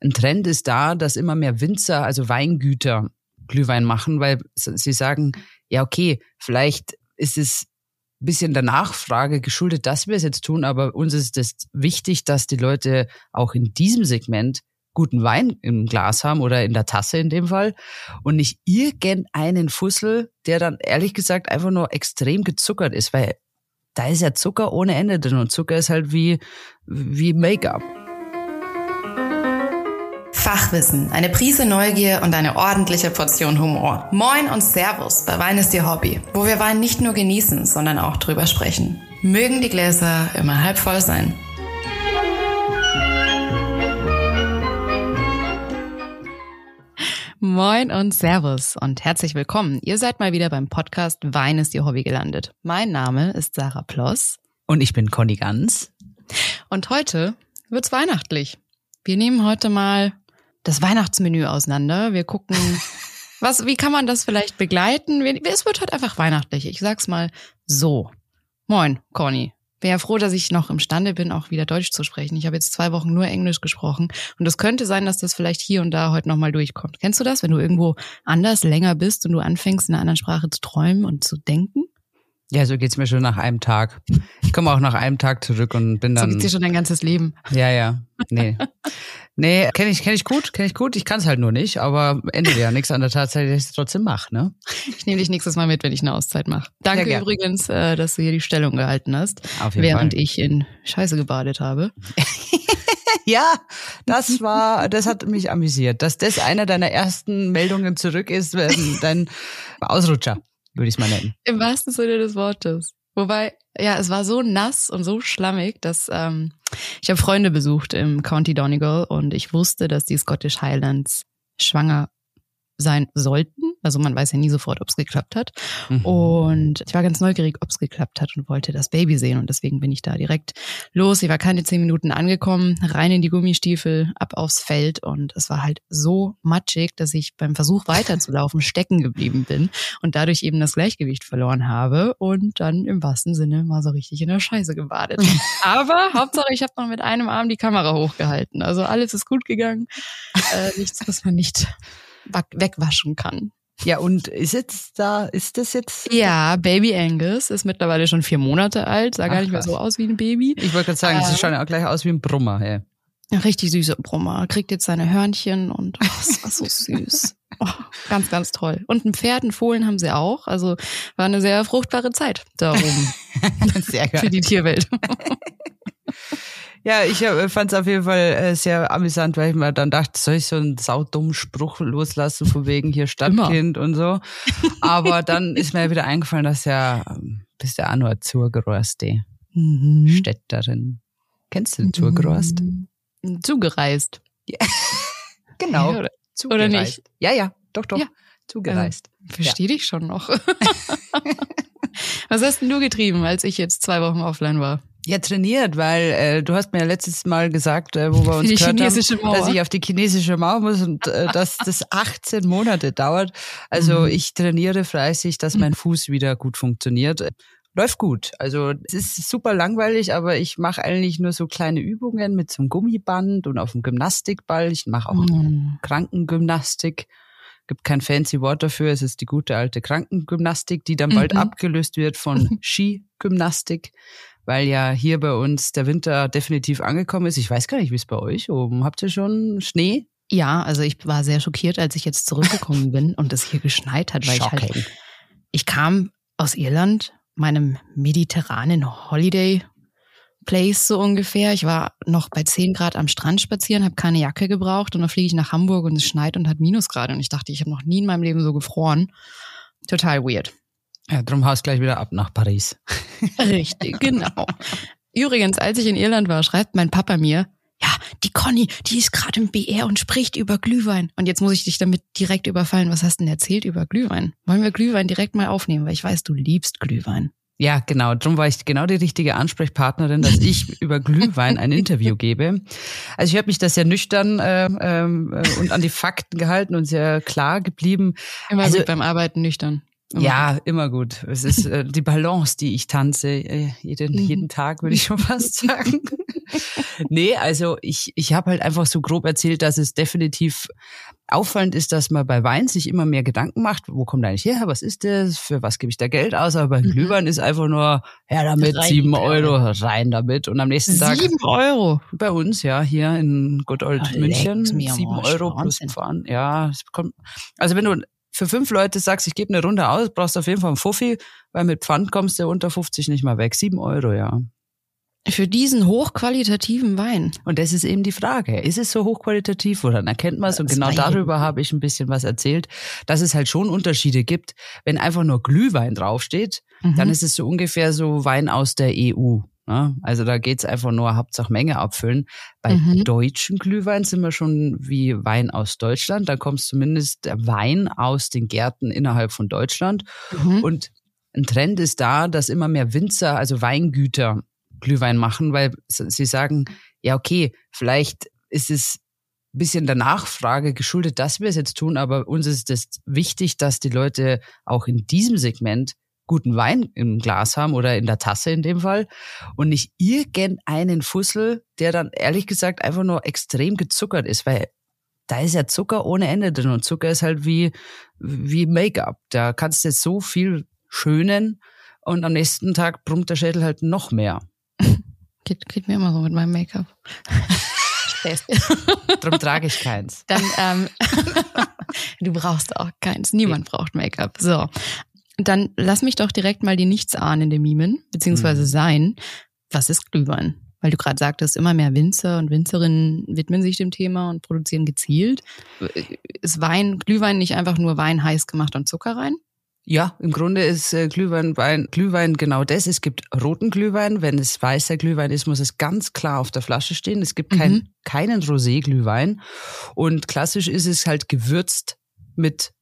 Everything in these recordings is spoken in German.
ein Trend ist da, dass immer mehr Winzer, also Weingüter, Glühwein machen, weil sie sagen, ja, okay, vielleicht ist es ein bisschen der Nachfrage geschuldet, dass wir es jetzt tun, aber uns ist es wichtig, dass die Leute auch in diesem Segment guten Wein im Glas haben oder in der Tasse in dem Fall und nicht irgendeinen Fussel, der dann ehrlich gesagt einfach nur extrem gezuckert ist, weil da ist ja Zucker ohne Ende drin und Zucker ist halt wie, wie Make-up. Fachwissen, eine Prise Neugier und eine ordentliche Portion Humor. Moin und Servus bei Wein ist Ihr Hobby, wo wir Wein nicht nur genießen, sondern auch drüber sprechen. Mögen die Gläser immer halb voll sein. Moin und Servus und herzlich willkommen. Ihr seid mal wieder beim Podcast Wein ist Ihr Hobby gelandet. Mein Name ist Sarah Ploss. Und ich bin Conny Ganz. Und heute wird's weihnachtlich. Wir nehmen heute mal das Weihnachtsmenü auseinander. Wir gucken, was, wie kann man das vielleicht begleiten? Es wird halt einfach weihnachtlich. Ich sag's mal so. Moin, Conny. Bin ja froh, dass ich noch imstande bin, auch wieder Deutsch zu sprechen. Ich habe jetzt zwei Wochen nur Englisch gesprochen. Und es könnte sein, dass das vielleicht hier und da heute nochmal durchkommt. Kennst du das, wenn du irgendwo anders länger bist und du anfängst, in einer anderen Sprache zu träumen und zu denken? Ja, so geht's mir schon nach einem Tag. Ich komme auch nach einem Tag zurück und bin dann. So geht's dir schon dein ganzes Leben. Ja, ja. Nee. Nee, kenne ich, kenn ich gut, kenne ich gut. Ich kann es halt nur nicht, aber ändert ja nichts an der Tatsache, dass ich es trotzdem mache, ne? Ich nehme dich nächstes Mal mit, wenn ich eine Auszeit mache. Danke übrigens, äh, dass du hier die Stellung gehalten hast, Auf jeden während Fall. ich in Scheiße gebadet habe. ja, das war, das hat mich amüsiert, dass das einer deiner ersten Meldungen zurück ist, dein Ausrutscher, würde ich es mal nennen. Im wahrsten Sinne des Wortes. Wobei, ja, es war so nass und so schlammig, dass ähm, ich habe Freunde besucht im County Donegal und ich wusste, dass die Scottish Highlands schwanger sein sollten. Also man weiß ja nie sofort, ob es geklappt hat. Mhm. Und ich war ganz neugierig, ob es geklappt hat und wollte das Baby sehen. Und deswegen bin ich da direkt los. Ich war keine zehn Minuten angekommen, rein in die Gummistiefel, ab aufs Feld. Und es war halt so matschig, dass ich beim Versuch weiterzulaufen stecken geblieben bin und dadurch eben das Gleichgewicht verloren habe und dann im wahrsten Sinne mal so richtig in der Scheiße gebadet. Aber Hauptsache, ich habe noch mit einem Arm die Kamera hochgehalten. Also alles ist gut gegangen. Äh, nichts, was man nicht wegwaschen kann. Ja, und ist jetzt da, ist das jetzt? Ja, Baby Angus ist mittlerweile schon vier Monate alt, sah Ach, gar nicht mehr so aus wie ein Baby. Ich wollte gerade sagen, äh, sie schaut auch gleich aus wie ein Brummer, hey. Richtig süßer Brummer. Kriegt jetzt seine Hörnchen und oh, das war so süß. Oh, ganz, ganz toll. Und ein Pferd, ein Fohlen haben sie auch. Also war eine sehr fruchtbare Zeit da oben. sehr geil. Für die Tierwelt. Ja, ich äh, fand es auf jeden Fall äh, sehr amüsant, weil ich mir dann dachte, soll ich so einen saudummen Spruch loslassen, von wegen hier Stadtkind Immer. und so. Aber dann ist mir wieder eingefallen, dass ja, ähm, bist ja auch nur zugereiste mhm. Städterin. Kennst du den zugereist? Mhm. Zugereist. Ja. genau. Ja, oder, oder, nicht? Ja, ja, doch, doch. Ja. Zugereist. Ähm, Verstehe ja. dich schon noch. Was hast denn du getrieben, als ich jetzt zwei Wochen offline war? Ja, trainiert, weil äh, du hast mir ja letztes Mal gesagt, äh, wo wir uns gehört haben, Mauer. dass ich auf die chinesische Mauer muss und äh, dass das 18 Monate dauert. Also mhm. ich trainiere fleißig, dass mein Fuß wieder gut funktioniert. Läuft gut. Also es ist super langweilig, aber ich mache eigentlich nur so kleine Übungen mit so einem Gummiband und auf dem Gymnastikball. Ich mache auch mhm. Krankengymnastik. Gibt kein fancy Wort dafür. Es ist die gute alte Krankengymnastik, die dann bald mhm. abgelöst wird von Skigymnastik weil ja hier bei uns der Winter definitiv angekommen ist. Ich weiß gar nicht, wie es bei euch oben. Habt ihr schon Schnee? Ja, also ich war sehr schockiert, als ich jetzt zurückgekommen bin und es hier geschneit hat, weil Shocking. ich halt, ich kam aus Irland, meinem mediterranen Holiday Place so ungefähr. Ich war noch bei 10 Grad am Strand spazieren, habe keine Jacke gebraucht und dann fliege ich nach Hamburg und es schneit und hat Minusgrade und ich dachte, ich habe noch nie in meinem Leben so gefroren. Total weird. Ja, drum haust gleich wieder ab nach Paris. Richtig, genau. Übrigens, als ich in Irland war, schreibt mein Papa mir, ja, die Conny, die ist gerade im BR und spricht über Glühwein. Und jetzt muss ich dich damit direkt überfallen. Was hast du denn erzählt über Glühwein? Wollen wir Glühwein direkt mal aufnehmen, weil ich weiß, du liebst Glühwein. Ja, genau. Darum war ich genau die richtige Ansprechpartnerin, dass ich über Glühwein ein Interview gebe. Also ich habe mich da sehr nüchtern äh, äh, und an die Fakten gehalten und sehr klar geblieben. Immer also, gut beim Arbeiten nüchtern. Immer ja, gut. immer gut. Es ist äh, die Balance, die ich tanze, äh, jeden, mhm. jeden Tag, würde ich schon fast sagen. nee, also ich, ich habe halt einfach so grob erzählt, dass es definitiv auffallend ist, dass man bei Wein sich immer mehr Gedanken macht, wo kommt eigentlich her, was ist das, für was gebe ich da Geld aus, aber bei mhm. Glühwein ist einfach nur, her damit, rein sieben Euro, rein damit und am nächsten Tag. Sieben Euro? Bei uns, ja, hier in Good Old München, sieben Euro plus Fahren, ja, es kommt, also wenn du für fünf Leute sagst, ich gebe eine Runde aus, brauchst du auf jeden Fall einen Fuffi, weil mit Pfand kommst du unter 50 nicht mal weg. Sieben Euro, ja. Für diesen hochqualitativen Wein. Und das ist eben die Frage. Ist es so hochqualitativ oder dann erkennt man es? Und genau darüber habe ich ein bisschen was erzählt, dass es halt schon Unterschiede gibt. Wenn einfach nur Glühwein draufsteht, mhm. dann ist es so ungefähr so Wein aus der EU. Ne? Also da geht's einfach nur Hauptsache Menge abfüllen. Bei mhm. deutschen Glühwein sind wir schon wie Wein aus Deutschland. Da kommt zumindest der Wein aus den Gärten innerhalb von Deutschland. Mhm. Und ein Trend ist da, dass immer mehr Winzer, also Weingüter, Glühwein machen, weil sie sagen, ja, okay, vielleicht ist es ein bisschen der Nachfrage geschuldet, dass wir es jetzt tun, aber uns ist es wichtig, dass die Leute auch in diesem Segment guten Wein im Glas haben oder in der Tasse in dem Fall und nicht irgendeinen Fussel, der dann ehrlich gesagt einfach nur extrem gezuckert ist, weil da ist ja Zucker ohne Ende drin und Zucker ist halt wie, wie Make-up. Da kannst du jetzt so viel schönen und am nächsten Tag brummt der Schädel halt noch mehr. Geht, geht mir immer so mit meinem Make-up. Darum trage ich keins. Dann, ähm, du brauchst auch keins. Niemand braucht Make-up. So. Dann lass mich doch direkt mal die Nichtsahnende mimen, beziehungsweise mhm. sein. Was ist Glühwein? Weil du gerade sagtest, immer mehr Winzer und Winzerinnen widmen sich dem Thema und produzieren gezielt. Ist Wein, Glühwein nicht einfach nur Wein heiß gemacht und Zucker rein? Ja, im Grunde ist äh, Glühwein, Wein, Glühwein genau das. Es gibt roten Glühwein. Wenn es weißer Glühwein ist, muss es ganz klar auf der Flasche stehen. Es gibt kein, mhm. keinen Rosé-Glühwein. Und klassisch ist es halt gewürzt mit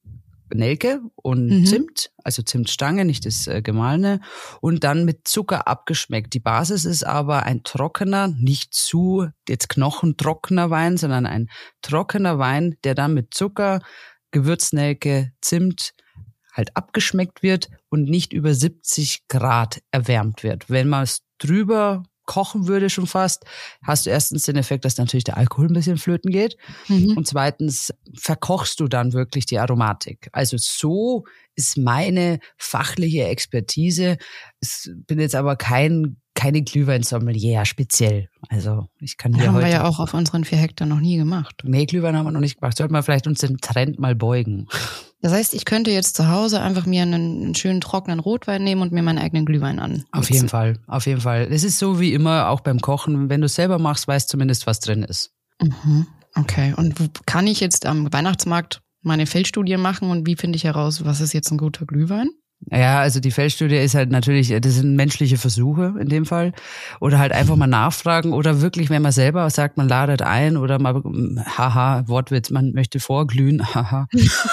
Nelke und mhm. Zimt, also Zimtstange, nicht das äh, gemahlene, und dann mit Zucker abgeschmeckt. Die Basis ist aber ein trockener, nicht zu jetzt knochentrockener Wein, sondern ein trockener Wein, der dann mit Zucker, Gewürznelke, Zimt halt abgeschmeckt wird und nicht über 70 Grad erwärmt wird. Wenn man es drüber kochen würde schon fast, hast du erstens den Effekt, dass natürlich der Alkohol ein bisschen flöten geht mhm. und zweitens verkochst du dann wirklich die Aromatik. Also so ist meine fachliche Expertise. Ich bin jetzt aber kein keine Glühweinsommelier speziell. Also ich kann hier haben heute wir ja auch auf unseren vier Hektar noch nie gemacht. Nee, Glühwein haben wir noch nicht gemacht. Sollten wir vielleicht uns den Trend mal beugen. Das heißt, ich könnte jetzt zu Hause einfach mir einen, einen schönen trockenen Rotwein nehmen und mir meinen eigenen Glühwein an. Auf jeden Fall, auf jeden Fall. Es ist so wie immer auch beim Kochen. Wenn du es selber machst, weißt zumindest, was drin ist. Mhm. Okay. Und kann ich jetzt am Weihnachtsmarkt meine Feldstudie machen und wie finde ich heraus, was ist jetzt ein guter Glühwein? Ja, also die Feldstudie ist halt natürlich, das sind menschliche Versuche in dem Fall. Oder halt einfach mal nachfragen oder wirklich, wenn man selber sagt, man ladet ein oder mal, haha, Wortwitz, man möchte vorglühen, haha,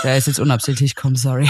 der ist jetzt unabsichtlich, komm, sorry.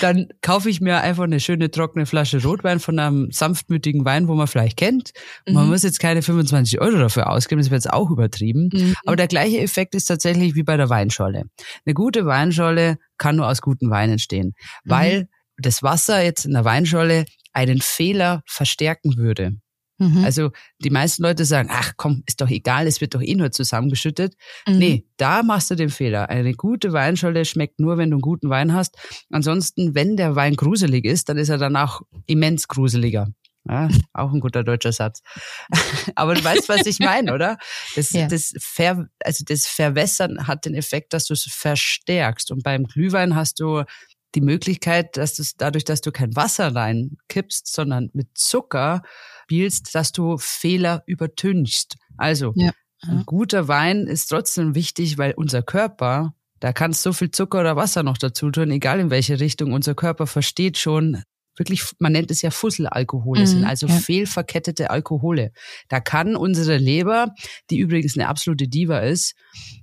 Dann kaufe ich mir einfach eine schöne trockene Flasche Rotwein von einem sanftmütigen Wein, wo man vielleicht kennt. Mhm. Man muss jetzt keine 25 Euro dafür ausgeben, das wäre jetzt auch übertrieben. Mhm. Aber der gleiche Effekt ist tatsächlich wie bei der Weinscholle. Eine gute Weinscholle kann nur aus guten Weinen entstehen, mhm. weil das Wasser jetzt in der Weinscholle einen Fehler verstärken würde. Mhm. Also die meisten Leute sagen, ach komm, ist doch egal, es wird doch eh nur zusammengeschüttet. Mhm. Nee, da machst du den Fehler. Eine gute Weinscholle schmeckt nur, wenn du einen guten Wein hast. Ansonsten, wenn der Wein gruselig ist, dann ist er danach immens gruseliger. Ja, auch ein guter deutscher Satz. Aber du weißt, was ich meine, oder? Das, ja. das, Ver, also das Verwässern hat den Effekt, dass du es verstärkst. Und beim Glühwein hast du die Möglichkeit, dass du dadurch, dass du kein Wasser reinkippst, sondern mit Zucker spielst, dass du Fehler übertünchst. Also ja. ein guter Wein ist trotzdem wichtig, weil unser Körper, da kannst so viel Zucker oder Wasser noch dazu tun, egal in welche Richtung. Unser Körper versteht schon, wirklich, man nennt es ja Fusselalkohole, mhm, sind also ja. fehlverkettete Alkohole. Da kann unsere Leber, die übrigens eine absolute Diva ist,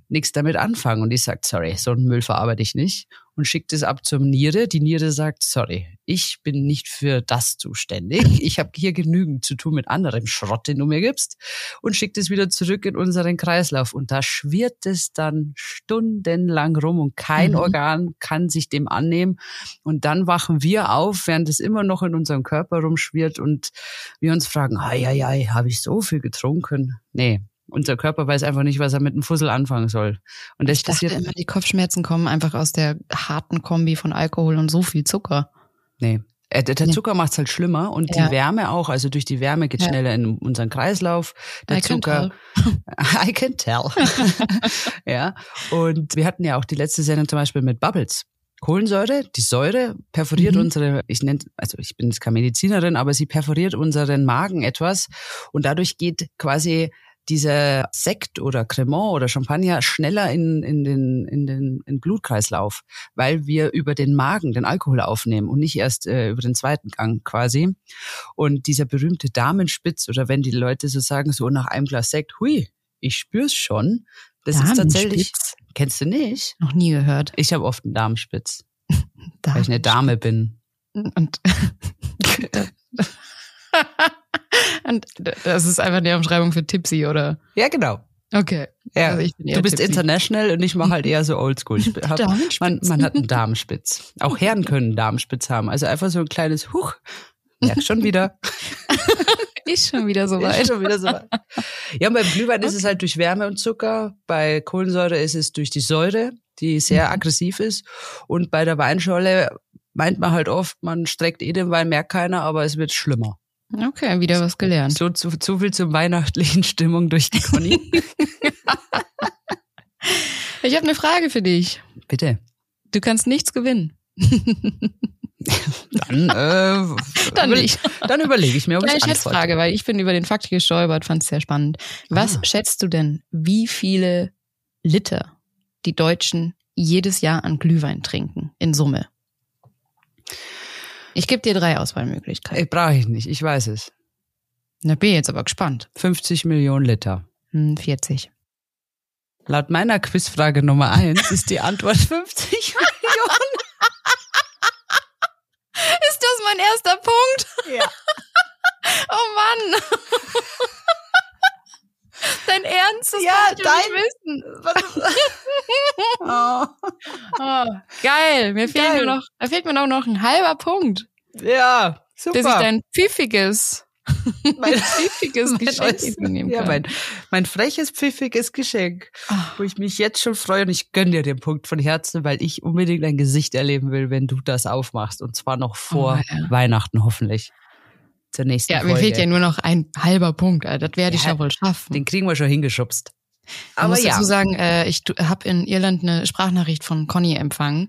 nichts damit anfangen. Und die sagt, sorry, so einen Müll verarbeite ich nicht. Und schickt es ab zur Niere. Die Niere sagt, sorry, ich bin nicht für das zuständig. Ich habe hier genügend zu tun mit anderem Schrott, den du mir gibst und schickt es wieder zurück in unseren Kreislauf. Und da schwirrt es dann stundenlang rum und kein mhm. Organ kann sich dem annehmen. Und dann wachen wir auf, während es immer noch in unserem Körper rumschwirrt und wir uns fragen, ai, ai, ai, habe ich so viel getrunken? Nee, unser Körper weiß einfach nicht, was er mit einem Fussel anfangen soll. Und das ich dachte passiert immer, die Kopfschmerzen kommen einfach aus der harten Kombi von Alkohol und so viel Zucker. Nee. Äh, der Zucker macht es halt schlimmer und ja. die Wärme auch. Also durch die Wärme geht ja. schneller in unseren Kreislauf. Der I Zucker. Can I can tell. ja. Und wir hatten ja auch die letzte Sendung zum Beispiel mit Bubbles. Kohlensäure, die Säure perforiert mhm. unsere, ich nenne, also ich bin jetzt keine Medizinerin, aber sie perforiert unseren Magen etwas und dadurch geht quasi dieser Sekt oder Cremant oder Champagner schneller in, in den, in den in Blutkreislauf, weil wir über den Magen den Alkohol aufnehmen und nicht erst äh, über den zweiten Gang quasi. Und dieser berühmte Damenspitz oder wenn die Leute so sagen, so nach einem Glas Sekt, hui, ich spür's schon. Das ist tatsächlich, kennst du nicht? Noch nie gehört. Ich habe oft einen Darmspitz, weil ich eine Dame bin. Und Und das ist einfach eine Umschreibung für Tipsy, oder? Ja, genau. Okay. Ja, also du bist tipsy. international und ich mache halt eher so oldschool. Ich hab, man, man hat einen Darmspitz. Auch Herren können einen Darmspitz haben. Also einfach so ein kleines Huch. Ja, schon wieder. ist schon wieder so weit. Ist schon wieder so weit. Ja, beim Glühwein okay. ist es halt durch Wärme und Zucker. Bei Kohlensäure ist es durch die Säure, die sehr mhm. aggressiv ist. Und bei der Weinscholle meint man halt oft, man streckt eh den Wein, merkt keiner, aber es wird schlimmer. Okay, wieder was gelernt. So zu, zu viel zur weihnachtlichen Stimmung durch die Conny. ich habe eine Frage für dich. Bitte. Du kannst nichts gewinnen. dann, äh, dann nicht. Dann überlege ich mir, ob Eine ich Schätzfrage, weil ich bin über den Fakt gestolpert, fand es sehr spannend. Was ah. schätzt du denn, wie viele Liter die Deutschen jedes Jahr an Glühwein trinken in Summe? Ich gebe dir drei Auswahlmöglichkeiten. Ich brauche ich nicht, ich weiß es. Na, bin jetzt aber gespannt. 50 Millionen Liter. 40. Hm, Laut meiner Quizfrage Nummer eins ist die Antwort 50 Millionen. Ist das mein erster Punkt? Ja. oh Mann. Dein Ernst? Das ja, dein. Wissen. Oh. Oh, geil. Mir fehlt geil. nur noch, da fehlt mir noch, noch ein halber Punkt. Ja, super. Bis ich dein pfiffiges, mein pfiffiges Geschenk kann. Ja, mein, mein freches, pfiffiges Geschenk, oh. wo ich mich jetzt schon freue und ich gönne dir den Punkt von Herzen, weil ich unbedingt dein Gesicht erleben will, wenn du das aufmachst und zwar noch vor oh, ja. Weihnachten hoffentlich zur nächsten ja, Folge. Mir fehlt ja nur noch ein halber Punkt. Das werde ich ja, ja wohl schaffen. Den kriegen wir schon hingeschubst. Aber ich muss ja. dazu sagen, äh, ich habe in Irland eine Sprachnachricht von Conny empfangen,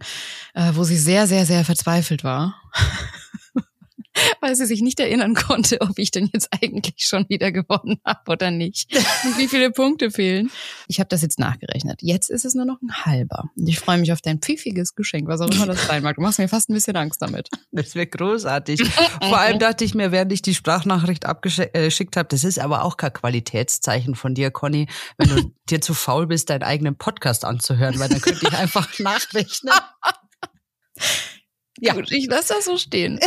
äh, wo sie sehr, sehr, sehr verzweifelt war. weil sie sich nicht erinnern konnte, ob ich denn jetzt eigentlich schon wieder gewonnen habe oder nicht. Und wie viele Punkte fehlen. Ich habe das jetzt nachgerechnet. Jetzt ist es nur noch ein halber. Und ich freue mich auf dein pfiffiges Geschenk, was auch immer das sein mag. Du machst mir fast ein bisschen Angst damit. Das wäre großartig. Vor allem dachte ich mir, während ich die Sprachnachricht abgeschickt habe, das ist aber auch kein Qualitätszeichen von dir, Conny, wenn du dir zu faul bist, deinen eigenen Podcast anzuhören, weil dann könnte ich einfach nachrechnen. Ja. Gut, ich lasse das so stehen.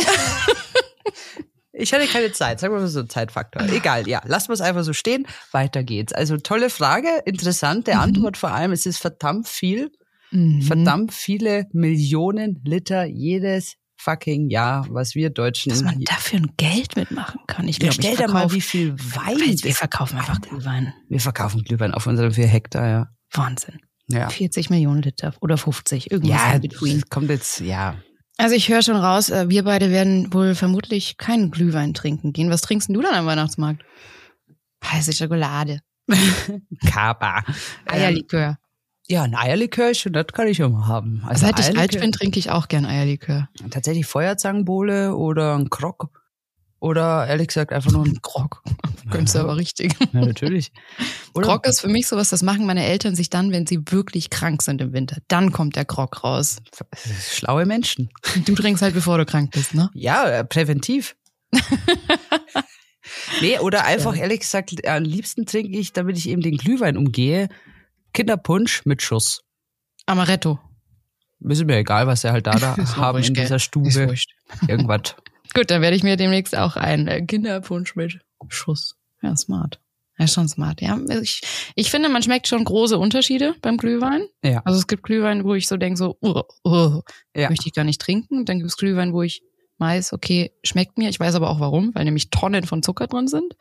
Ich hatte keine Zeit, sagen wir mal so ein Zeitfaktor. Egal, ja, lassen wir es einfach so stehen. Weiter geht's. Also tolle Frage, interessante mhm. Antwort vor allem. Es ist verdammt viel, mhm. verdammt viele Millionen Liter jedes fucking Jahr, was wir Deutschen. Dass man dafür ein Geld mitmachen kann. Ich glaube, stell dir mal, wie viel Wein. Wir verkaufen einfach Glühwein. Wir verkaufen Glühwein auf unseren vier Hektar, ja. Wahnsinn. Ja. 40 Millionen Liter oder 50, irgendwas ja, in between. Kommt jetzt, ja, also ich höre schon raus, äh, wir beide werden wohl vermutlich keinen Glühwein trinken gehen. Was trinkst du dann am Weihnachtsmarkt? Heiße Schokolade. Kaba. Eierlikör. Ähm, ja, ein Eierlikör, das kann ich immer haben. Also Seit ich alt bin, trinke ich auch gern Eierlikör. Tatsächlich Feuerzangenbowle oder ein Krog. Oder ehrlich gesagt einfach nur ein Grog. Könntest du aber richtig. Ja, natürlich. Oder Grog ist für mich sowas, das machen meine Eltern sich dann, wenn sie wirklich krank sind im Winter. Dann kommt der Grog raus. Schlaue Menschen. Du trinkst halt, bevor du krank bist, ne? Ja, äh, präventiv. nee, oder einfach ja. ehrlich gesagt, am liebsten trinke ich, damit ich eben den Glühwein umgehe, Kinderpunsch mit Schuss. Amaretto. Ist mir egal, was sie halt da, da haben in dieser Stube. Irgendwas. Gut, dann werde ich mir demnächst auch einen äh, Kinderpunsch mit Schuss. Ja, smart. Ja, schon smart. Ja, ich, ich finde, man schmeckt schon große Unterschiede beim Glühwein. Ja. Also es gibt Glühwein, wo ich so denke, so, uh, uh, ja. möchte ich gar nicht trinken. Dann gibt es Glühwein, wo ich weiß, okay, schmeckt mir. Ich weiß aber auch warum, weil nämlich Tonnen von Zucker drin sind.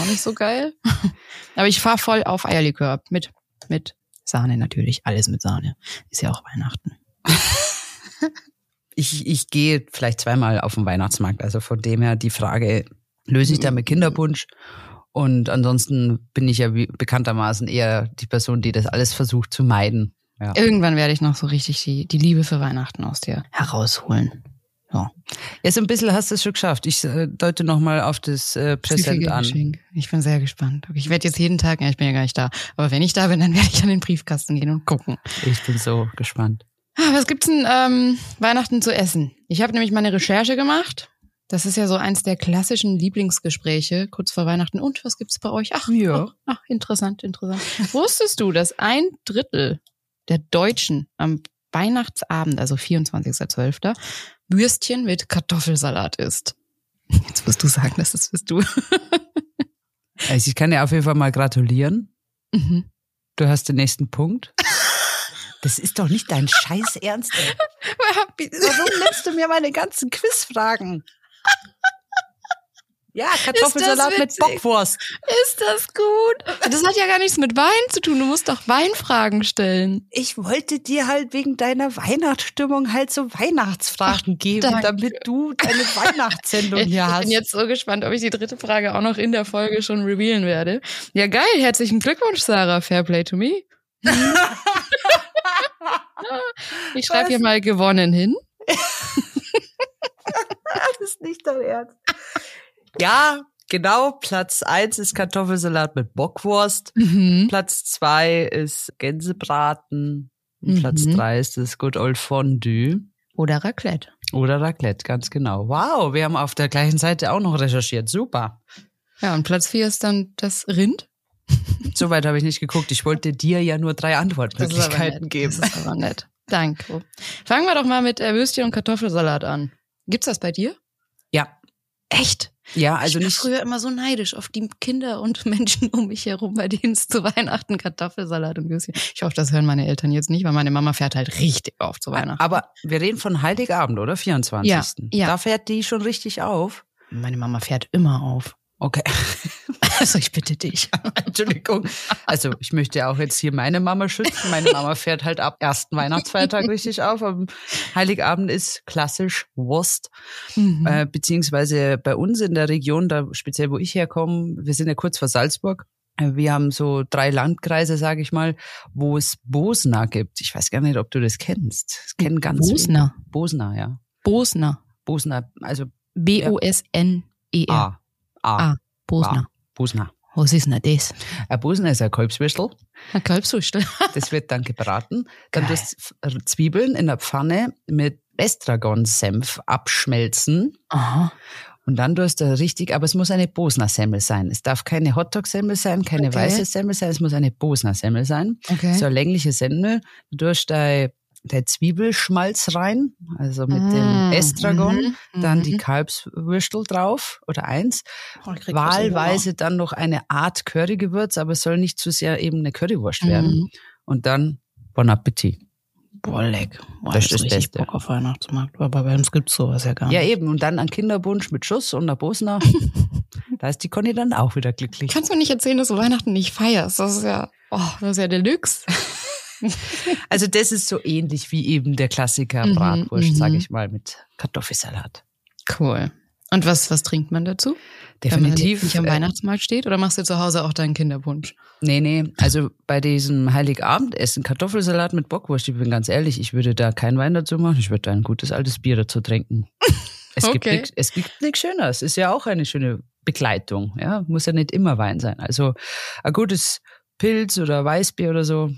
Auch nicht so geil. aber ich fahre voll auf Eierlikör mit, mit Sahne natürlich. Alles mit Sahne. Ist ja auch Weihnachten. ich, ich gehe vielleicht zweimal auf den Weihnachtsmarkt. Also von dem her die Frage, löse ich da mit Kinderpunsch? Und ansonsten bin ich ja bekanntermaßen eher die Person, die das alles versucht zu meiden. Ja. Irgendwann werde ich noch so richtig die, die Liebe für Weihnachten aus dir herausholen. Ja. Jetzt ein bisschen hast du es schon geschafft. Ich äh, deute nochmal auf das äh, Präsent an. Geschenk. Ich bin sehr gespannt. Ich werde jetzt jeden Tag, ja, ich bin ja gar nicht da, aber wenn ich da bin, dann werde ich an den Briefkasten gehen und gucken. Ich bin so gespannt. Ah, was gibt's denn ähm, Weihnachten zu essen? Ich habe nämlich meine Recherche gemacht. Das ist ja so eins der klassischen Lieblingsgespräche kurz vor Weihnachten. Und was gibt's bei euch? Ach, ja. Ach, ach interessant, interessant. Wusstest du, dass ein Drittel der Deutschen am Weihnachtsabend, also 24.12., Würstchen mit Kartoffelsalat isst? Jetzt wirst du sagen, das ist bist du. also ich kann dir auf jeden Fall mal gratulieren. Mhm. Du hast den nächsten Punkt. Das ist doch nicht dein Scheiß Ernst. Ey. Warum nimmst du mir meine ganzen Quizfragen? Ja, Kartoffelsalat mit Bockwurst. Ist das gut? Das hat ja gar nichts mit Wein zu tun. Du musst doch Weinfragen stellen. Ich wollte dir halt wegen deiner Weihnachtsstimmung halt so Weihnachtsfragen geben, Danke. damit du deine Weihnachtssendung hier hast. Ich bin jetzt so gespannt, ob ich die dritte Frage auch noch in der Folge schon revealen werde. Ja, geil. Herzlichen Glückwunsch, Sarah. Fair play to me. ich schreibe hier mal gewonnen hin. das ist nicht dein Ernst. Ja, genau. Platz eins ist Kartoffelsalat mit Bockwurst. Mhm. Platz zwei ist Gänsebraten. Mhm. Platz drei ist das Good Old Fondue. Oder Raclette. Oder Raclette, ganz genau. Wow, wir haben auf der gleichen Seite auch noch recherchiert. Super. Ja, und Platz vier ist dann das Rind. Soweit habe ich nicht geguckt. Ich wollte dir ja nur drei Antwortmöglichkeiten geben. Das ist aber nett. Danke. Fangen wir doch mal mit äh, Würstchen und Kartoffelsalat an. Gibt's das bei dir? Ja. Echt? Ja, also ich war nicht. früher immer so neidisch auf die Kinder und Menschen um mich herum, bei denen es zu Weihnachten Kartoffelsalat und Würstchen. Ich hoffe, das hören meine Eltern jetzt nicht, weil meine Mama fährt halt richtig auf zu Weihnachten. Aber wir reden von Heiligabend, oder? 24. Ja, ja. Da fährt die schon richtig auf. Meine Mama fährt immer auf. Okay. Also ich bitte dich. Entschuldigung. Also ich möchte auch jetzt hier meine Mama schützen. Meine Mama fährt halt ab ersten Weihnachtsfeiertag richtig auf. Am Heiligabend ist klassisch Wurst. Mhm. Äh, beziehungsweise bei uns in der Region, da speziell wo ich herkomme, wir sind ja kurz vor Salzburg. Äh, wir haben so drei Landkreise, sage ich mal, wo es Bosna gibt. Ich weiß gar nicht, ob du das kennst. Das kennen ganz Bosna. Viele. Bosna, ja. Bosna. Bosna, also B-O-S-N-E-R. A. Bosna. Busna. Was ist denn das? Ein Busna ist ein Kalbswürstel. Ein Kalbswürstel. das wird dann gebraten. Dann tust du Zwiebeln in der Pfanne mit Estragon-Senf abschmelzen. Aha. Und dann tust du richtig, aber es muss eine Bosner-Semmel sein. Es darf keine Hotdog-Semmel sein, keine okay. weiße Semmel sein, es muss eine Bosner-Semmel sein. Okay. So eine längliche Semmel. Du tust dein der Zwiebelschmalz rein, also mit mm, dem Estragon, mm, dann mm, die Kalbswürstel drauf oder eins. Oh, Wahlweise dann noch eine Art Currygewürz, aber es soll nicht zu sehr eben eine Currywurst werden. Mhm. Und dann Bon Appetit. Boah, leck. Boah, das, ist richtig Beste. Bock auf Weihnachtsmarkt. Aber bei uns gibt's sowas ja gar nicht. Ja, eben. Und dann ein Kinderbunsch mit Schuss und einer Bosner. da ist die Conny dann auch wieder glücklich. Kannst du mir nicht erzählen, dass du Weihnachten nicht feierst? Das ist ja, oh, das ist ja Deluxe. Also das ist so ähnlich wie eben der Klassiker mhm, Bratwurst, mhm, sage ich mal, mit Kartoffelsalat. Cool. Und was, was trinkt man dazu? Definitiv. Wenn man nicht am äh, Weihnachtsmarkt steht oder machst du zu Hause auch deinen Kinderpunsch? Nee, nee. Also bei diesem Heiligabendessen, Kartoffelsalat mit Bockwurst, ich bin ganz ehrlich, ich würde da keinen Wein dazu machen. Ich würde da ein gutes altes Bier dazu trinken. Es okay. gibt es nichts Schöneres. Ist ja auch eine schöne Begleitung. Ja, muss ja nicht immer Wein sein. Also ein gutes Pilz oder Weißbier oder so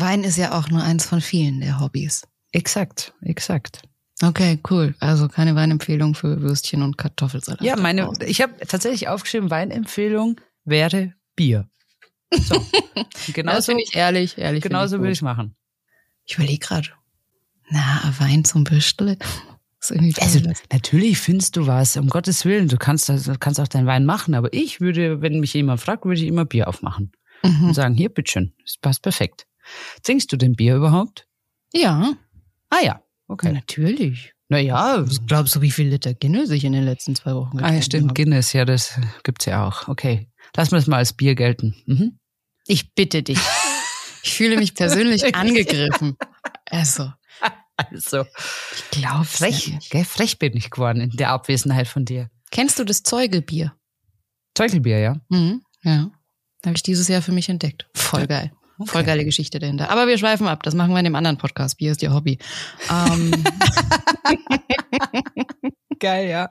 Wein ist ja auch nur eins von vielen der Hobbys. Exakt, exakt. Okay, cool. Also keine Weinempfehlung für Würstchen und Kartoffelsalat. Ja, meine, ich habe tatsächlich aufgeschrieben, Weinempfehlung wäre Bier. So. genauso, finde ich ehrlich, ehrlich. Genauso würde ich machen. Ich überlege gerade. Na, Wein zum Büstel. Also natürlich findest du was, um Gottes Willen. Du kannst, du kannst auch deinen Wein machen, aber ich würde, wenn mich jemand fragt, würde ich immer Bier aufmachen mhm. und sagen, hier, bitteschön, das passt perfekt. Trinkst du denn Bier überhaupt? Ja. Ah ja, okay. Ja, natürlich. Naja. Glaubst du, wie viel Liter Guinness ich in den letzten zwei Wochen getrunken habe? Ah ja, stimmt, habe? Guinness, ja, das gibt's ja auch. Okay, lass wir das mal als Bier gelten. Mhm. Ich bitte dich. Ich fühle mich persönlich angegriffen. Also. Also, ich glaube, frech, gell, frech bin ich geworden in der Abwesenheit von dir. Kennst du das Zeugelbier? Zeugelbier, ja. Mhm, ja. Habe ich dieses Jahr für mich entdeckt. Voll geil. Okay. Voll geile Geschichte dahinter. Aber wir schweifen ab. Das machen wir in dem anderen Podcast. Bier ist ihr Hobby. Ähm. geil, ja.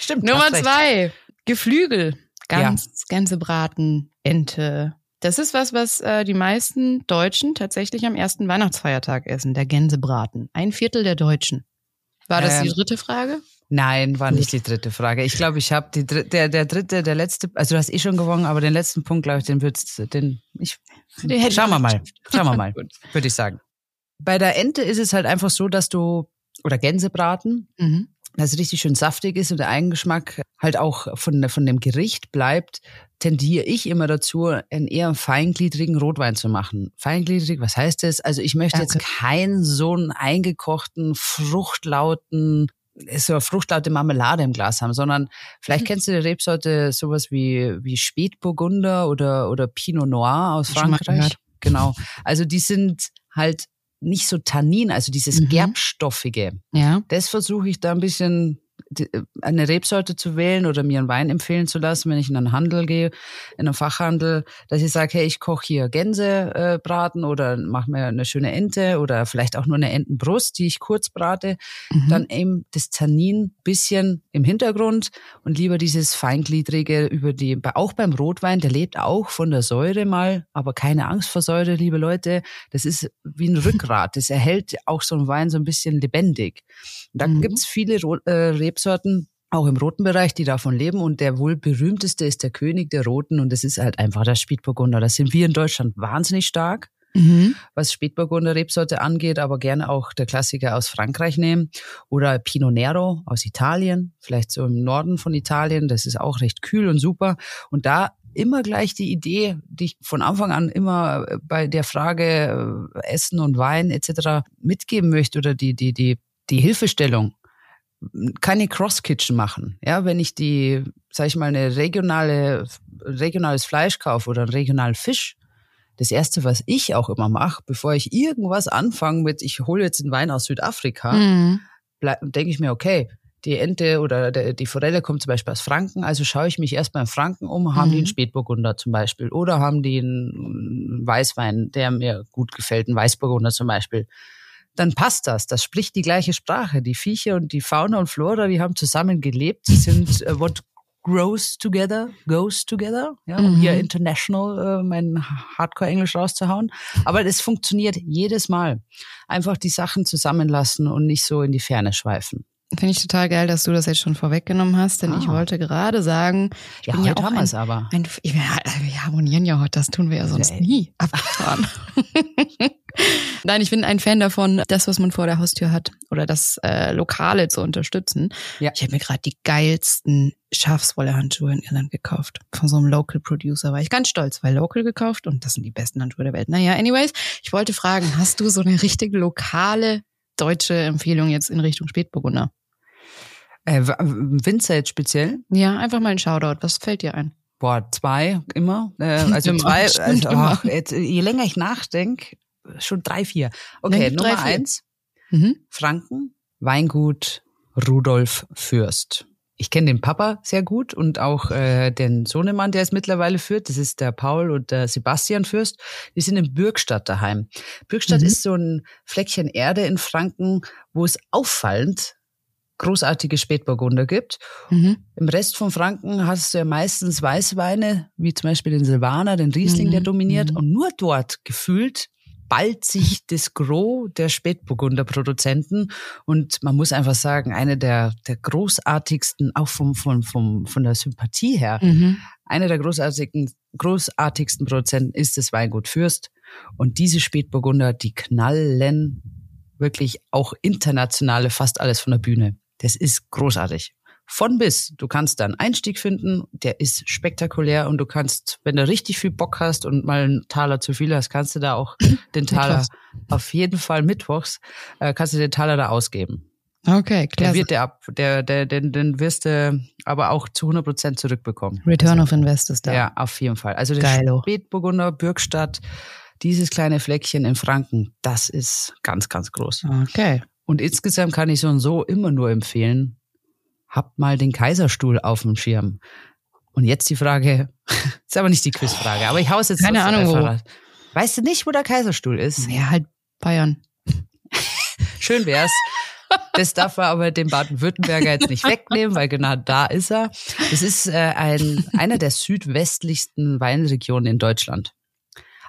Stimmt. Nummer zwei. Geflügel. Gans, ja. Gänsebraten, Ente, das ist was, was äh, die meisten Deutschen tatsächlich am ersten Weihnachtsfeiertag essen, der Gänsebraten. Ein Viertel der Deutschen. War das ähm, die dritte Frage? Nein, war nicht die dritte Frage. Ich glaube, ich habe die der der dritte, der letzte, also du hast eh schon gewonnen, aber den letzten Punkt, glaube ich, den wird's, den ich. Den schauen wir mal, schauen wir mal, würde ich sagen. Bei der Ente ist es halt einfach so, dass du oder Gänsebraten, mhm. dass es richtig schön saftig ist und der Eigengeschmack halt auch von von dem Gericht bleibt tendiere ich immer dazu, einen eher feingliedrigen Rotwein zu machen. Feingliedrig, was heißt das? Also ich möchte jetzt keinen so einen eingekochten, fruchtlauten, so eine fruchtlaute Marmelade im Glas haben, sondern vielleicht mhm. kennst du die Rebsorte sowas wie, wie Spätburgunder oder, oder Pinot Noir aus Frankreich. Genau. Also die sind halt nicht so tannin, also dieses mhm. Gerbstoffige. Ja. Das versuche ich da ein bisschen eine Rebsorte zu wählen oder mir einen Wein empfehlen zu lassen, wenn ich in einen Handel gehe, in einen Fachhandel, dass ich sage, hey, ich koche hier Gänsebraten oder mache mir eine schöne Ente oder vielleicht auch nur eine Entenbrust, die ich kurz brate, mhm. dann eben das Tannin bisschen im Hintergrund und lieber dieses feingliedrige über die, auch beim Rotwein, der lebt auch von der Säure mal, aber keine Angst vor Säure, liebe Leute, das ist wie ein Rückgrat, das erhält auch so ein Wein so ein bisschen lebendig. Da mhm. gibt's viele äh, Rebsorten, auch im roten Bereich, die davon leben. Und der wohl berühmteste ist der König der Roten. Und das ist halt einfach der Spätburgunder. Da sind wir in Deutschland wahnsinnig stark, mhm. was Spätburgunder Rebsorte angeht, aber gerne auch der Klassiker aus Frankreich nehmen. Oder Pinot Nero aus Italien, vielleicht so im Norden von Italien. Das ist auch recht kühl und super. Und da immer gleich die Idee, die ich von Anfang an immer bei der Frage äh, Essen und Wein etc. mitgeben möchte oder die, die, die, die Hilfestellung keine Cross-Kitchen machen. Ja, wenn ich die, sag ich mal, eine regionale, regionales Fleisch kaufe oder einen regionalen Fisch, das erste, was ich auch immer mache, bevor ich irgendwas anfange mit, ich hole jetzt einen Wein aus Südafrika, mhm. denke ich mir, okay, die Ente oder die Forelle kommt zum Beispiel aus Franken, also schaue ich mich erstmal in Franken um, haben mhm. die einen Spätburgunder zum Beispiel oder haben die einen Weißwein, der mir gut gefällt, einen Weißburgunder zum Beispiel dann passt das. Das spricht die gleiche Sprache. Die Viecher und die Fauna und Flora, die haben zusammen gelebt. Sie sind uh, what grows together, goes together. Ja, um mhm. hier international uh, mein Hardcore-Englisch rauszuhauen. Aber es funktioniert jedes Mal. Einfach die Sachen zusammenlassen und nicht so in die Ferne schweifen. Finde ich total geil, dass du das jetzt schon vorweggenommen hast, denn ah. ich wollte gerade sagen, ich ja, bin ja auch es aber. Ein, wir, wir harmonieren ja heute, das tun wir ja sonst ja, nie. Abgefahren. Nein, ich bin ein Fan davon, das, was man vor der Haustür hat oder das äh, Lokale zu unterstützen. Ja. Ich habe mir gerade die geilsten Schafswolle-Handschuhe in Irland gekauft. Von so einem Local Producer war ich ganz stolz, weil Local gekauft und das sind die besten Handschuhe der Welt. Naja, anyways, ich wollte fragen, hast du so eine richtig lokale deutsche Empfehlung jetzt in Richtung Spätburgunder? Äh, Winzer jetzt speziell? Ja, einfach mal ein Shoutout. Was fällt dir ein? Boah, zwei immer. Äh, also immer, zwei. Also, ach, jetzt, je länger ich nachdenke, schon drei, vier. Okay, Nummer drei, eins. Mhm. Franken, Weingut Rudolf Fürst. Ich kenne den Papa sehr gut und auch äh, den Sohnemann, der es mittlerweile führt. Das ist der Paul und der Sebastian Fürst. Die sind in Bürgstadt daheim. Bürgstadt mhm. ist so ein Fleckchen Erde in Franken, wo es auffallend großartige Spätburgunder gibt. Mhm. Im Rest von Franken hast du ja meistens Weißweine, wie zum Beispiel den Silvaner, den Riesling, mhm. der dominiert. Mhm. Und nur dort gefühlt ballt sich das Gros der Spätburgunder Produzenten. Und man muss einfach sagen, eine der, der großartigsten, auch vom, vom, vom, von der Sympathie her, mhm. eine der großartigen, großartigsten Produzenten ist das Weingut Fürst. Und diese Spätburgunder, die knallen wirklich auch internationale, fast alles von der Bühne. Das ist großartig. Von bis. Du kannst da einen Einstieg finden, der ist spektakulär und du kannst, wenn du richtig viel Bock hast und mal einen Taler zu viel hast, kannst du da auch den Taler auf jeden Fall mittwochs, äh, kannst du den Taler da ausgeben. Okay, klar. Der wird der ab, der, der, den, den wirst du aber auch zu 100 Prozent zurückbekommen. Return of Invest ist da. Ja, auf jeden Fall. Also der Geilo. Spätburgunder Bürgstadt, dieses kleine Fleckchen in Franken, das ist ganz, ganz groß. Okay. Und insgesamt kann ich so und so immer nur empfehlen, habt mal den Kaiserstuhl auf dem Schirm. Und jetzt die Frage, ist aber nicht die Quizfrage, aber ich hau's jetzt Keine Ahnung wo. Weißt du nicht, wo der Kaiserstuhl ist? Ja, halt Bayern. Schön wär's. Das darf er aber dem Baden-Württemberger jetzt nicht wegnehmen, weil genau da ist er. Das ist äh, ein, einer der südwestlichsten Weinregionen in Deutschland.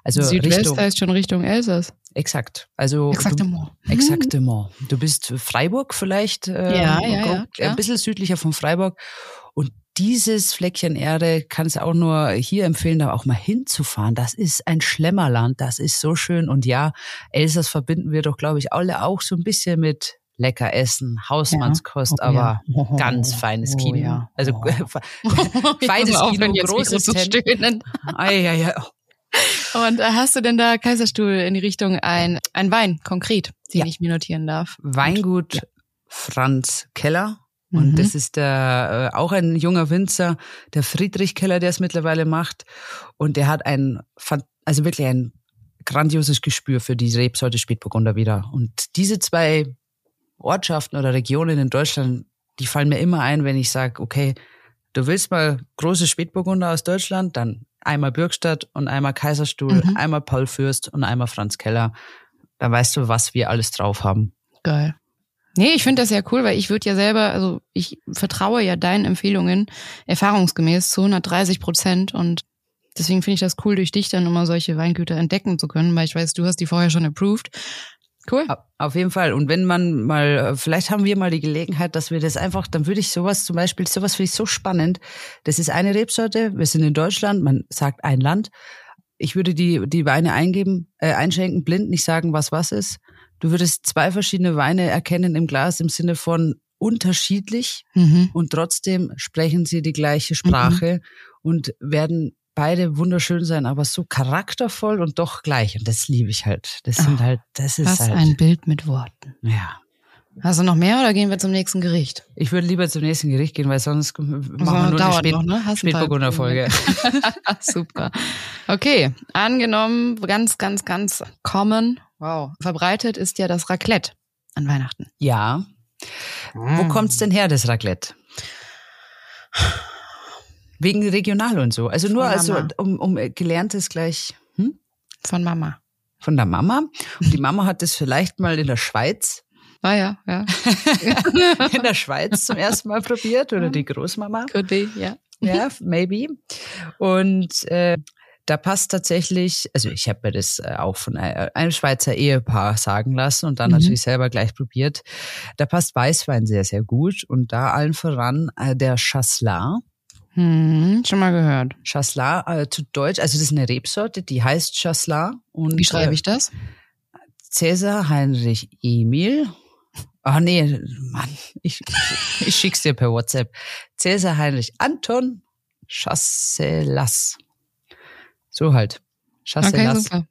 Also Südwest Richtung, heißt schon Richtung Elsass. Exakt. Also Exaktement. Du, exaktement. Du bist Freiburg vielleicht, äh, ja, ja, ja, ein bisschen südlicher von Freiburg. Und dieses Fleckchen Erde kann es auch nur hier empfehlen, da auch mal hinzufahren. Das ist ein Schlemmerland, das ist so schön. Und ja, Elsass verbinden wir doch, glaube ich, alle auch so ein bisschen mit lecker essen, Hausmannskost, ja. oh, aber ja. oh, ganz feines Kino. Oh, ja. Also oh. feines Kino, großes so stöhnen. Ah, ja, ja. Und äh, hast du denn da Kaiserstuhl in die Richtung ein, ein Wein konkret, den ich mir notieren darf? Weingut Franz Keller. Und mhm. das ist der, äh, auch ein junger Winzer, der Friedrich Keller, der es mittlerweile macht. Und der hat ein, also wirklich ein grandioses Gespür für die Rebsorte Spätburgunder wieder. Und diese zwei Ortschaften oder Regionen in Deutschland, die fallen mir immer ein, wenn ich sage, okay, du willst mal große Spätburgunder aus Deutschland, dann einmal Bürgstadt und einmal Kaiserstuhl, mhm. einmal Paul Fürst und einmal Franz Keller. Dann weißt du, was wir alles drauf haben. Geil. Nee, ich finde das ja cool, weil ich würde ja selber, also ich vertraue ja deinen Empfehlungen erfahrungsgemäß zu 130 Prozent und deswegen finde ich das cool, durch dich dann immer solche Weingüter entdecken zu können, weil ich weiß, du hast die vorher schon approved Cool. Auf jeden Fall. Und wenn man mal, vielleicht haben wir mal die Gelegenheit, dass wir das einfach, dann würde ich sowas zum Beispiel, sowas finde ich so spannend. Das ist eine Rebsorte. Wir sind in Deutschland. Man sagt ein Land. Ich würde die, die Weine eingeben, äh, einschenken, blind, nicht sagen, was was ist. Du würdest zwei verschiedene Weine erkennen im Glas im Sinne von unterschiedlich mhm. und trotzdem sprechen sie die gleiche Sprache mhm. und werden beide wunderschön sein, aber so charaktervoll und doch gleich. Und das liebe ich halt. Das sind oh, halt, das ist was halt. ein Bild mit Worten. Ja. Hast du noch mehr oder gehen wir zum nächsten Gericht? Ich würde lieber zum nächsten Gericht gehen, weil sonst machen wir nur eine Spät noch, ne? Spätburgunder Folge. Super. Okay, angenommen, ganz, ganz, ganz common, wow, verbreitet ist ja das Raclette an Weihnachten. Ja. Mm. Wo kommt's denn her, das Raclette? Wegen regional und so. Also nur also um, um gelerntes gleich. Hm? Von Mama. Von der Mama. Und die Mama hat das vielleicht mal in der Schweiz. Ah ja, ja. in der Schweiz zum ersten Mal probiert oder die Großmama. Could be, ja. Ja, maybe. Und äh, da passt tatsächlich, also ich habe mir das äh, auch von einem Schweizer Ehepaar sagen lassen und dann mhm. natürlich selber gleich probiert. Da passt Weißwein sehr, sehr gut und da allen voran äh, der Chasselas. Hm, schon mal gehört. Chasselas, äh, zu Deutsch, also das ist eine Rebsorte, die heißt Chasselas. Und, Wie schreibe ich das? Cäsar Heinrich Emil. Ach nee, Mann, ich, ich schick's dir per WhatsApp. Cäsar Heinrich Anton Chasselas. So halt. Chasselas. Okay, super.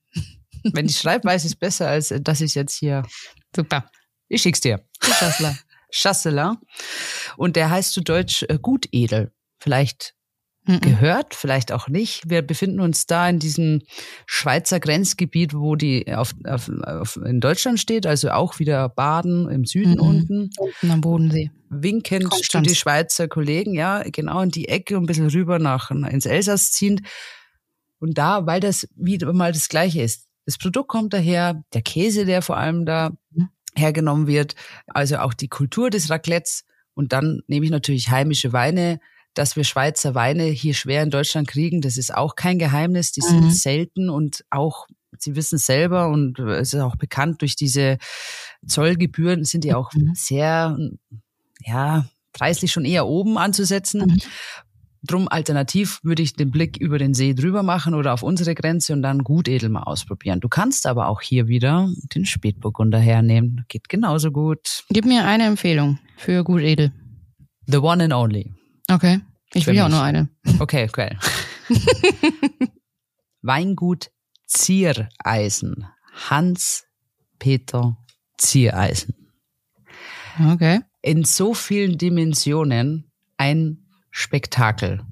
Wenn ich schreibe, weiß ich es besser, als dass ich jetzt hier. Super. Ich schick's dir. Chasselas. Chasselas. Und der heißt zu Deutsch äh, Gutedel vielleicht mhm. gehört, vielleicht auch nicht. Wir befinden uns da in diesem Schweizer Grenzgebiet, wo die auf, auf, auf in Deutschland steht, also auch wieder Baden im Süden mhm. unten. Unten am Bodensee. Winkend zu die Schweizer Kollegen, ja, genau in die Ecke und ein bisschen rüber nach ins Elsass ziehend. Und da, weil das wieder mal das Gleiche ist. Das Produkt kommt daher, der Käse, der vor allem da mhm. hergenommen wird, also auch die Kultur des Raclettes. Und dann nehme ich natürlich heimische Weine, dass wir Schweizer Weine hier schwer in Deutschland kriegen, das ist auch kein Geheimnis. Die sind mhm. selten und auch, Sie wissen selber und es ist auch bekannt durch diese Zollgebühren sind die auch mhm. sehr, ja, preislich schon eher oben anzusetzen. Mhm. Drum alternativ würde ich den Blick über den See drüber machen oder auf unsere Grenze und dann Gutedel mal ausprobieren. Du kannst aber auch hier wieder den Spätburgunder hernehmen. Geht genauso gut. Gib mir eine Empfehlung für Gutedel. The one and only. Okay. Ich will ja auch nur eine. Okay, geil. Weingut Ziereisen. Hans-Peter Ziereisen. Okay. In so vielen Dimensionen ein Spektakel.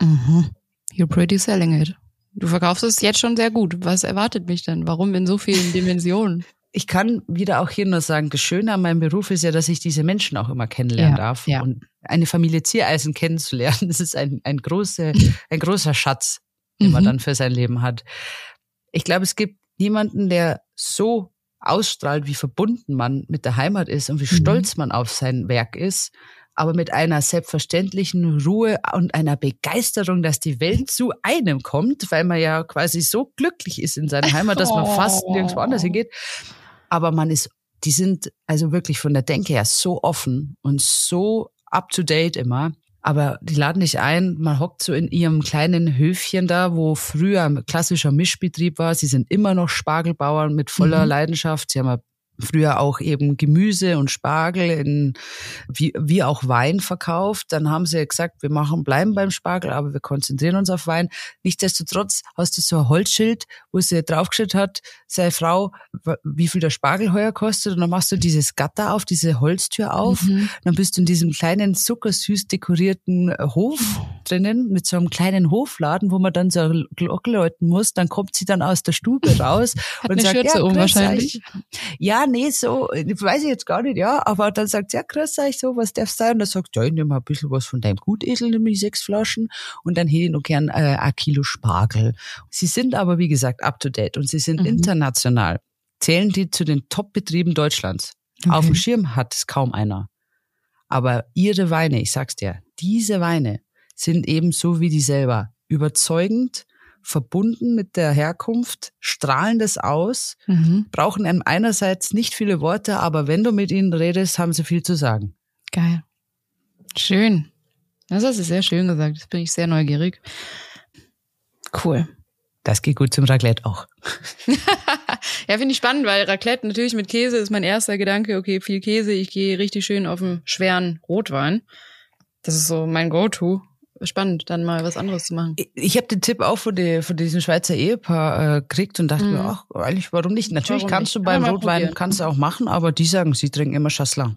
Mhm. You're pretty selling it. Du verkaufst es jetzt schon sehr gut. Was erwartet mich denn? Warum in so vielen Dimensionen? Ich kann wieder auch hier nur sagen, das Schöne an meinem Beruf ist ja, dass ich diese Menschen auch immer kennenlernen ja, darf. Ja. Und eine Familie Ziereisen kennenzulernen, das ist ein, ein, große, ein großer Schatz, den mhm. man dann für sein Leben hat. Ich glaube, es gibt niemanden, der so ausstrahlt, wie verbunden man mit der Heimat ist und wie mhm. stolz man auf sein Werk ist, aber mit einer selbstverständlichen Ruhe und einer Begeisterung, dass die Welt zu einem kommt, weil man ja quasi so glücklich ist in seiner Heimat, dass man fast nirgendwo anders hingeht. Aber man ist, die sind also wirklich von der Denke her so offen und so up to date immer. Aber die laden dich ein, man hockt so in ihrem kleinen Höfchen da, wo früher ein klassischer Mischbetrieb war. Sie sind immer noch Spargelbauern mit voller mhm. Leidenschaft. Sie haben früher auch eben Gemüse und Spargel in, wie, wie auch Wein verkauft. Dann haben sie gesagt, wir machen, bleiben beim Spargel, aber wir konzentrieren uns auf Wein. Nichtsdestotrotz hast du so ein Holzschild, wo sie draufgeschrieben hat, sei Frau, wie viel der Spargel heuer kostet. Und dann machst du dieses Gatter auf, diese Holztür auf. Mhm. Dann bist du in diesem kleinen zuckersüß dekorierten Hof drinnen mit so einem kleinen Hofladen, wo man dann so eine Glocke läuten muss. Dann kommt sie dann aus der Stube raus Hat und sagt, Schürze ja, um wahrscheinlich. Ja, nee, so, weiß ich jetzt gar nicht, ja, aber dann sagt sie, ja, grüß euch, so, was darf's sein? Und dann sagt, ja, ich nehme mal ein bisschen was von deinem Gutesel, nämlich sechs Flaschen und dann hätte ich noch gern äh, ein Kilo Spargel. Sie sind aber, wie gesagt, up to date und sie sind mhm. international. Zählen die zu den Top-Betrieben Deutschlands. Okay. Auf dem Schirm hat es kaum einer. Aber ihre Weine, ich sag's dir, diese Weine sind eben so wie die selber überzeugend, verbunden mit der Herkunft, strahlen das aus, mhm. brauchen einem einerseits nicht viele Worte, aber wenn du mit ihnen redest, haben sie viel zu sagen. Geil. Schön. Das hast du sehr schön gesagt. Das bin ich sehr neugierig. Cool. Das geht gut zum Raclette auch. ja, finde ich spannend, weil Raclette natürlich mit Käse ist mein erster Gedanke. Okay, viel Käse. Ich gehe richtig schön auf einen schweren Rotwein. Das ist so mein Go-To spannend, dann mal was anderes zu machen. Ich, ich habe den Tipp auch von, die, von diesem Schweizer Ehepaar äh, gekriegt und dachte mhm. mir, ach, eigentlich, warum nicht? Natürlich warum kannst nicht? du beim Rotwein, probieren. kannst du auch machen, aber die sagen, sie trinken immer Chasselas.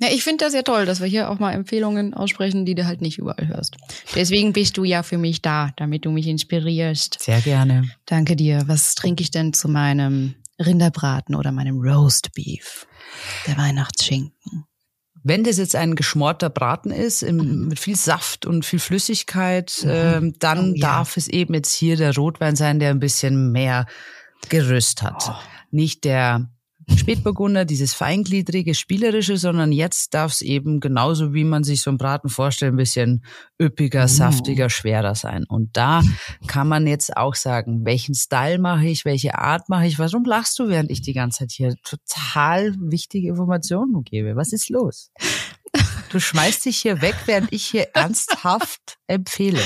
Ja, ich finde das ja toll, dass wir hier auch mal Empfehlungen aussprechen, die du halt nicht überall hörst. Deswegen bist du ja für mich da, damit du mich inspirierst. Sehr gerne. Danke dir. Was trinke ich denn zu meinem Rinderbraten oder meinem Roast Beef? Der Weihnachtsschinken. Wenn das jetzt ein geschmorter Braten ist, im, mhm. mit viel Saft und viel Flüssigkeit, mhm. äh, dann oh, ja. darf es eben jetzt hier der Rotwein sein, der ein bisschen mehr Gerüst hat. Oh. Nicht der Spätburgunder, dieses feingliedrige, spielerische, sondern jetzt darf es eben genauso, wie man sich so einen Braten vorstellt, ein bisschen üppiger, oh. saftiger, schwerer sein. Und da kann man jetzt auch sagen, welchen Style mache ich, welche Art mache ich. Warum lachst du, während ich die ganze Zeit hier total wichtige Informationen gebe? Was ist los? Du schmeißt dich hier weg, während ich hier ernsthaft empfehle.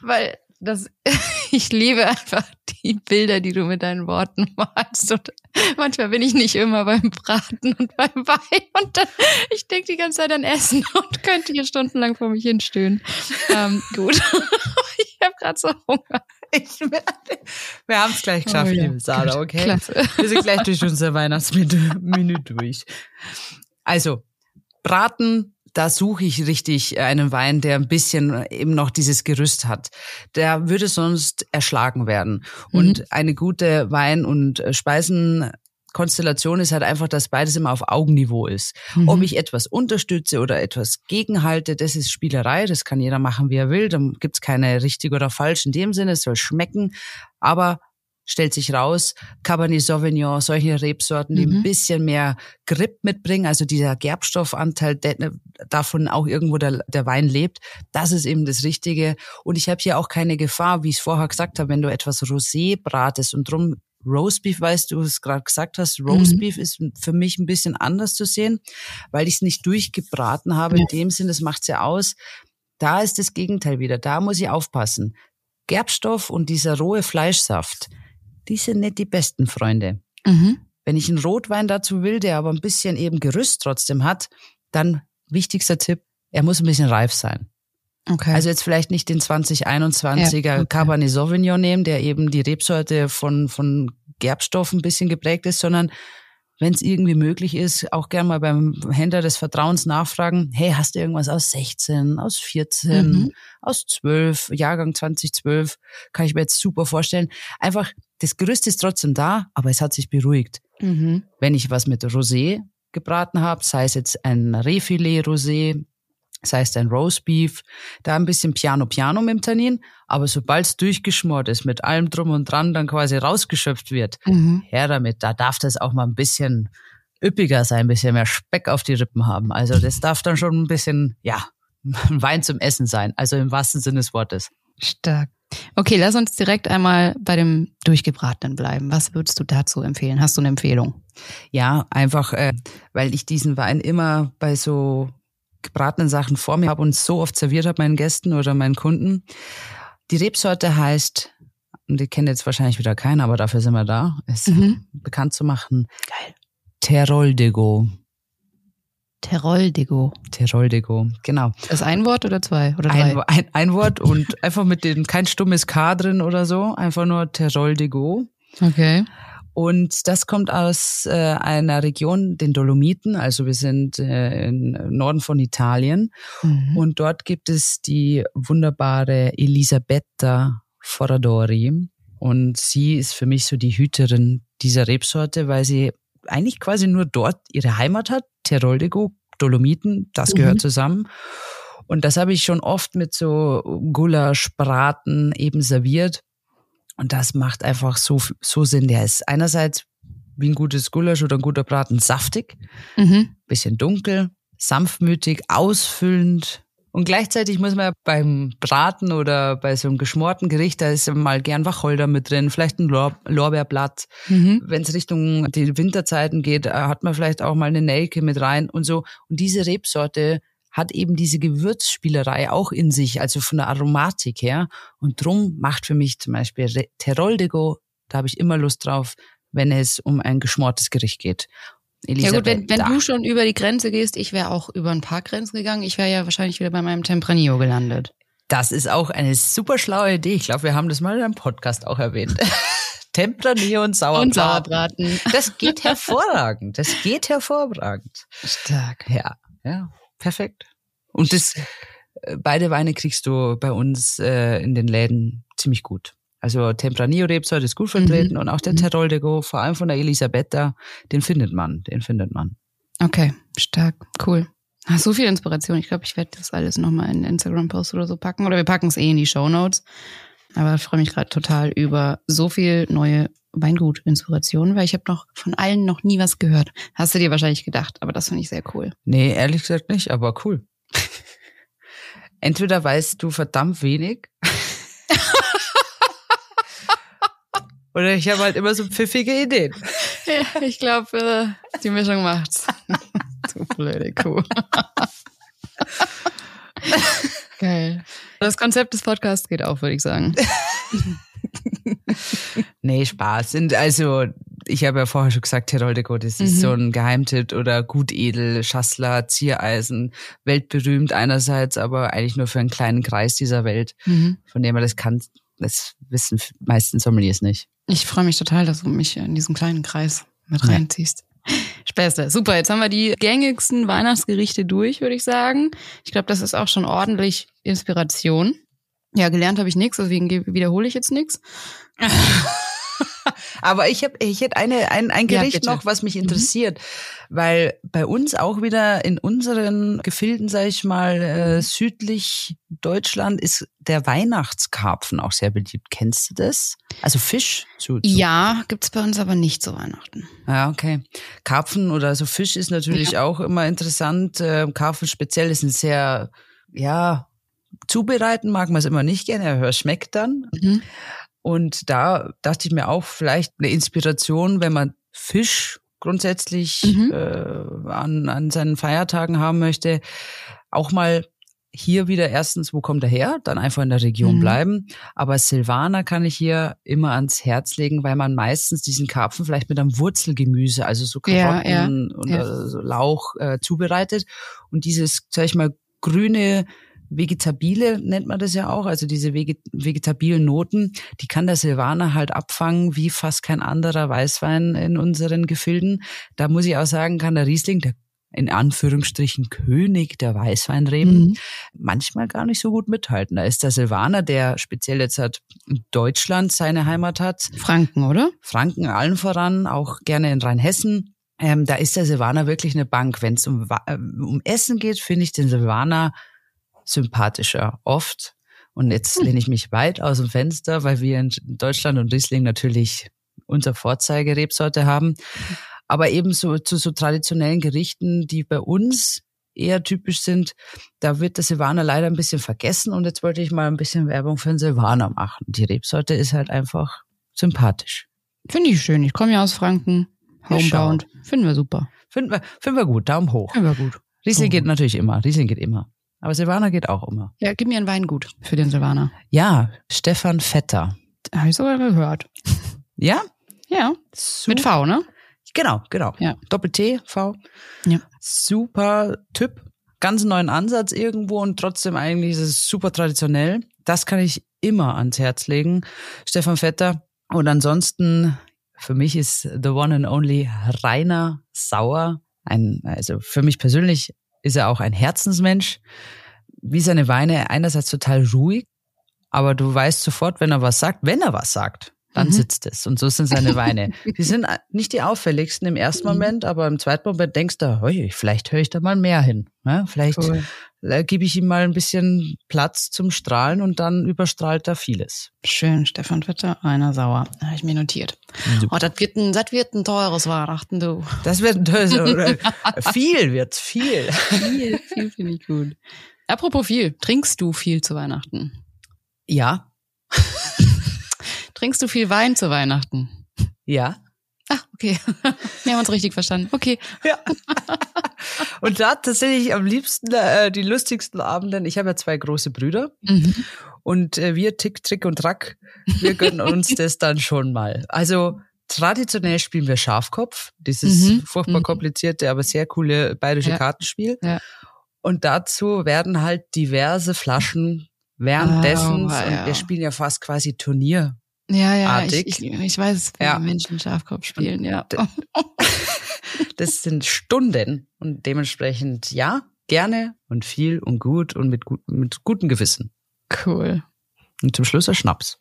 Weil das, ich liebe einfach die Bilder, die du mit deinen Worten malst. Und manchmal bin ich nicht immer beim Braten und beim Wein. Und dann, ich denke die ganze Zeit an Essen und könnte hier stundenlang vor mich hinstöhnen. Ähm, gut. ich habe gerade so Hunger. Ich, wir haben es gleich geschafft, oh, ja. liebe Sarah, okay? Klasse. Wir sind gleich durch unser Weihnachtsmenü durch. Also, Braten, da suche ich richtig einen Wein, der ein bisschen eben noch dieses Gerüst hat. Der würde sonst erschlagen werden. Mhm. Und eine gute Wein- und Speisenkonstellation ist halt einfach, dass beides immer auf Augenniveau ist. Mhm. Ob ich etwas unterstütze oder etwas gegenhalte, das ist Spielerei, das kann jeder machen, wie er will. Da gibt's keine richtig oder falsch in dem Sinne, es soll schmecken. Aber stellt sich raus, Cabernet Sauvignon, solche Rebsorten, die mhm. ein bisschen mehr Grip mitbringen, also dieser Gerbstoffanteil, der, davon auch irgendwo der, der Wein lebt, das ist eben das Richtige. Und ich habe hier auch keine Gefahr, wie ich es vorher gesagt habe, wenn du etwas Rosé bratest und drum Roastbeef, weißt du, es gerade gesagt hast, Roastbeef mhm. ist für mich ein bisschen anders zu sehen, weil ich es nicht durchgebraten habe. Ja. In dem Sinne, das macht's ja aus. da ist das Gegenteil wieder. Da muss ich aufpassen. Gerbstoff und dieser rohe Fleischsaft, die sind nicht die besten Freunde. Mhm. Wenn ich einen Rotwein dazu will, der aber ein bisschen eben Gerüst trotzdem hat, dann wichtigster Tipp, er muss ein bisschen reif sein. Okay. Also jetzt vielleicht nicht den 2021er ja, okay. Cabernet Sauvignon nehmen, der eben die Rebsorte von, von Gerbstoff ein bisschen geprägt ist, sondern wenn es irgendwie möglich ist, auch gern mal beim Händler des Vertrauens nachfragen, hey, hast du irgendwas aus 16, aus 14, mhm. aus 12, Jahrgang 2012, kann ich mir jetzt super vorstellen. Einfach, das Gerüst ist trotzdem da, aber es hat sich beruhigt. Mhm. Wenn ich was mit Rosé gebraten habe, sei es jetzt ein Rehfilet Sei es ein Roastbeef, da ein bisschen Piano Piano mit dem Tannin, aber sobald es durchgeschmort ist, mit allem drum und dran dann quasi rausgeschöpft wird, mhm. her damit, da darf das auch mal ein bisschen üppiger sein, ein bisschen mehr Speck auf die Rippen haben. Also das darf dann schon ein bisschen, ja, Wein zum Essen sein, also im wahrsten Sinne des Wortes. Stark. Okay, lass uns direkt einmal bei dem Durchgebratenen bleiben. Was würdest du dazu empfehlen? Hast du eine Empfehlung? Ja, einfach, äh, weil ich diesen Wein immer bei so gebratenen Sachen vor mir habe und so oft serviert habe meinen Gästen oder meinen Kunden. Die Rebsorte heißt, und die kennt jetzt wahrscheinlich wieder keiner, aber dafür sind wir da, es mhm. bekannt zu machen. Geil. Teroldego. Teroldego. Teroldego, genau. Ist ein Wort oder zwei? Oder drei? Ein, ein, ein Wort und einfach mit dem kein stummes K drin oder so, einfach nur Teroldego. Okay. Und das kommt aus äh, einer Region, den Dolomiten. Also wir sind äh, im Norden von Italien. Mhm. Und dort gibt es die wunderbare Elisabetta Foradori. Und sie ist für mich so die Hüterin dieser Rebsorte, weil sie eigentlich quasi nur dort ihre Heimat hat. Teroldego, Dolomiten, das gehört mhm. zusammen. Und das habe ich schon oft mit so Gulasch, Braten eben serviert. Und das macht einfach so, so Sinn. Der ist einerseits wie ein gutes Gulasch oder ein guter Braten saftig, mhm. bisschen dunkel, sanftmütig, ausfüllend. Und gleichzeitig muss man ja beim Braten oder bei so einem geschmorten Gericht, da ist mal gern Wacholder mit drin, vielleicht ein Lor Lorbeerblatt. Mhm. Wenn es Richtung die Winterzeiten geht, äh, hat man vielleicht auch mal eine Nelke mit rein und so. Und diese Rebsorte hat eben diese Gewürzspielerei auch in sich, also von der Aromatik her. Und drum macht für mich zum Beispiel Teroldego, da habe ich immer Lust drauf, wenn es um ein geschmortes Gericht geht. Elisabeth, ja gut, wenn, wenn du schon über die Grenze gehst, ich wäre auch über ein paar Grenzen gegangen. Ich wäre ja wahrscheinlich wieder bei meinem Tempranillo gelandet. Das ist auch eine super schlaue Idee. Ich glaube, wir haben das mal in einem Podcast auch erwähnt. Tempranillo und Sauerbraten. Und Sauerbraten. Das geht hervorragend. Das geht hervorragend. Stark. Ja, ja perfekt. Und das, äh, beide Weine kriegst du bei uns äh, in den Läden ziemlich gut. Also Tempranillo-Rebsorte ist gut vertreten mhm. und auch der mhm. Teroldego, vor allem von der Elisabetta, den findet man, den findet man. Okay, stark, cool. Ach, so viel Inspiration. Ich glaube, ich werde das alles nochmal in Instagram-Post oder so packen. Oder wir packen es eh in die Show Notes. Aber ich freue mich gerade total über so viel neue Weingut-Inspiration, weil ich habe noch von allen noch nie was gehört. Hast du dir wahrscheinlich gedacht, aber das finde ich sehr cool. Nee, ehrlich gesagt nicht, aber cool. Entweder weißt du verdammt wenig. oder ich habe halt immer so pfiffige Ideen. Ja, ich glaube, äh, die Mischung macht's. du blöde Kuh. Geil. Das Konzept des Podcasts geht auch, würde ich sagen. Nee, Spaß. Sind also, ich habe ja vorher schon gesagt, Heroldeko, das ist mhm. so ein Geheimtipp oder Gutedel, Schassler, Ziereisen, weltberühmt einerseits, aber eigentlich nur für einen kleinen Kreis dieser Welt, mhm. von dem man das kann. Das wissen meistens Sommeliers nicht. Ich freue mich total, dass du mich in diesen kleinen Kreis mit reinziehst. Ja. Späße. Super, jetzt haben wir die gängigsten Weihnachtsgerichte durch, würde ich sagen. Ich glaube, das ist auch schon ordentlich Inspiration. Ja, gelernt habe ich nichts, deswegen wiederhole ich jetzt nichts. Aber ich habe ich hätte eine ein, ein Gericht ja, noch, was mich mhm. interessiert, mhm. weil bei uns auch wieder in unseren Gefilden, sage ich mal, äh, südlich Deutschland ist der Weihnachtskarpfen auch sehr beliebt. Kennst du das? Also Fisch zu, zu Ja, gibt's bei uns aber nicht zu Weihnachten. Ja, okay. Karpfen oder so Fisch ist natürlich ja. auch immer interessant. Äh, Karpfen speziell ist ein sehr ja Zubereiten mag man es immer nicht gerne, aber schmeckt dann. Mhm. Und da dachte ich mir auch vielleicht eine Inspiration, wenn man Fisch grundsätzlich mhm. äh, an, an seinen Feiertagen haben möchte, auch mal hier wieder erstens, wo kommt er her? Dann einfach in der Region mhm. bleiben. Aber Silvaner kann ich hier immer ans Herz legen, weil man meistens diesen Karpfen vielleicht mit einem Wurzelgemüse, also so Karotten ja, ja, und ja. So Lauch äh, zubereitet. Und dieses, sag ich mal, grüne Vegetabile nennt man das ja auch, also diese vegetabilen Noten, die kann der Silvaner halt abfangen wie fast kein anderer Weißwein in unseren Gefilden. Da muss ich auch sagen, kann der Riesling, der in Anführungsstrichen König der Weißweinreben, mhm. manchmal gar nicht so gut mithalten. Da ist der Silvaner, der speziell jetzt hat Deutschland seine Heimat hat. Franken, oder? Franken allen voran, auch gerne in Rheinhessen. Ähm, da ist der Silvaner wirklich eine Bank. Wenn es um, äh, um Essen geht, finde ich den Silvaner sympathischer, oft. Und jetzt hm. lehne ich mich weit aus dem Fenster, weil wir in Deutschland und Riesling natürlich unser Vorzeigerebsorte haben. Aber eben so zu so traditionellen Gerichten, die bei uns eher typisch sind, da wird der Silvaner leider ein bisschen vergessen. Und jetzt wollte ich mal ein bisschen Werbung für den Silvaner machen. Die Rebsorte ist halt einfach sympathisch. Finde ich schön. Ich komme ja aus Franken. Homebound. Finden wir super. Finden wir, finden wir gut. Daumen hoch. Finden wir gut. Riesling geht natürlich immer. Riesling geht immer. Aber Silvaner geht auch immer. Ja, gib mir ein Weingut für den Silvaner. Ja, Stefan Vetter. Habe ich sogar gehört. Ja? Ja. Super. Mit V, ne? Genau, genau. Ja. Doppel-T, V. Ja. Super Typ. Ganz neuen Ansatz irgendwo und trotzdem eigentlich ist es super traditionell. Das kann ich immer ans Herz legen. Stefan Vetter. Und ansonsten, für mich ist the one and only Rainer Sauer. Ein, also für mich persönlich ist er auch ein Herzensmensch. Wie seine Weine einerseits total ruhig, aber du weißt sofort, wenn er was sagt, wenn er was sagt, dann mhm. sitzt es. Und so sind seine Weine. die sind nicht die auffälligsten im ersten mhm. Moment, aber im zweiten Moment denkst du, hey, vielleicht höre ich da mal mehr hin. Ja, vielleicht cool. Äh, gebe ich ihm mal ein bisschen Platz zum Strahlen und dann überstrahlt er vieles. Schön, Stefan Witter, einer sauer. Habe ich mir notiert. Super. Oh, das wird ein, das wird ein teures Weihnachten, du. Das wird ein teures, viel wird's, viel. Viel, viel finde ich gut. Apropos viel, trinkst du viel zu Weihnachten? Ja, Trinkst du viel Wein zu Weihnachten? Ja. Ah, okay. Wir haben uns richtig verstanden. Okay. Ja. Und da tatsächlich am liebsten äh, die lustigsten Abenden. Ich habe ja zwei große Brüder. Mhm. Und äh, wir Tick, Trick und Track, wir gönnen uns das dann schon mal. Also traditionell spielen wir Schafkopf, dieses mhm. furchtbar mhm. komplizierte, aber sehr coole bayerische ja. Kartenspiel. Ja. Und dazu werden halt diverse Flaschen währenddessen, oh, ja. und wir spielen ja fast quasi Turnier ja, ja, ich, ich, ich, weiß, wie ja. Menschen Schafkopf spielen, ja. Das sind Stunden und dementsprechend ja, gerne und viel und gut und mit, gut, mit gutem Gewissen. Cool. Und zum Schluss ein Schnaps.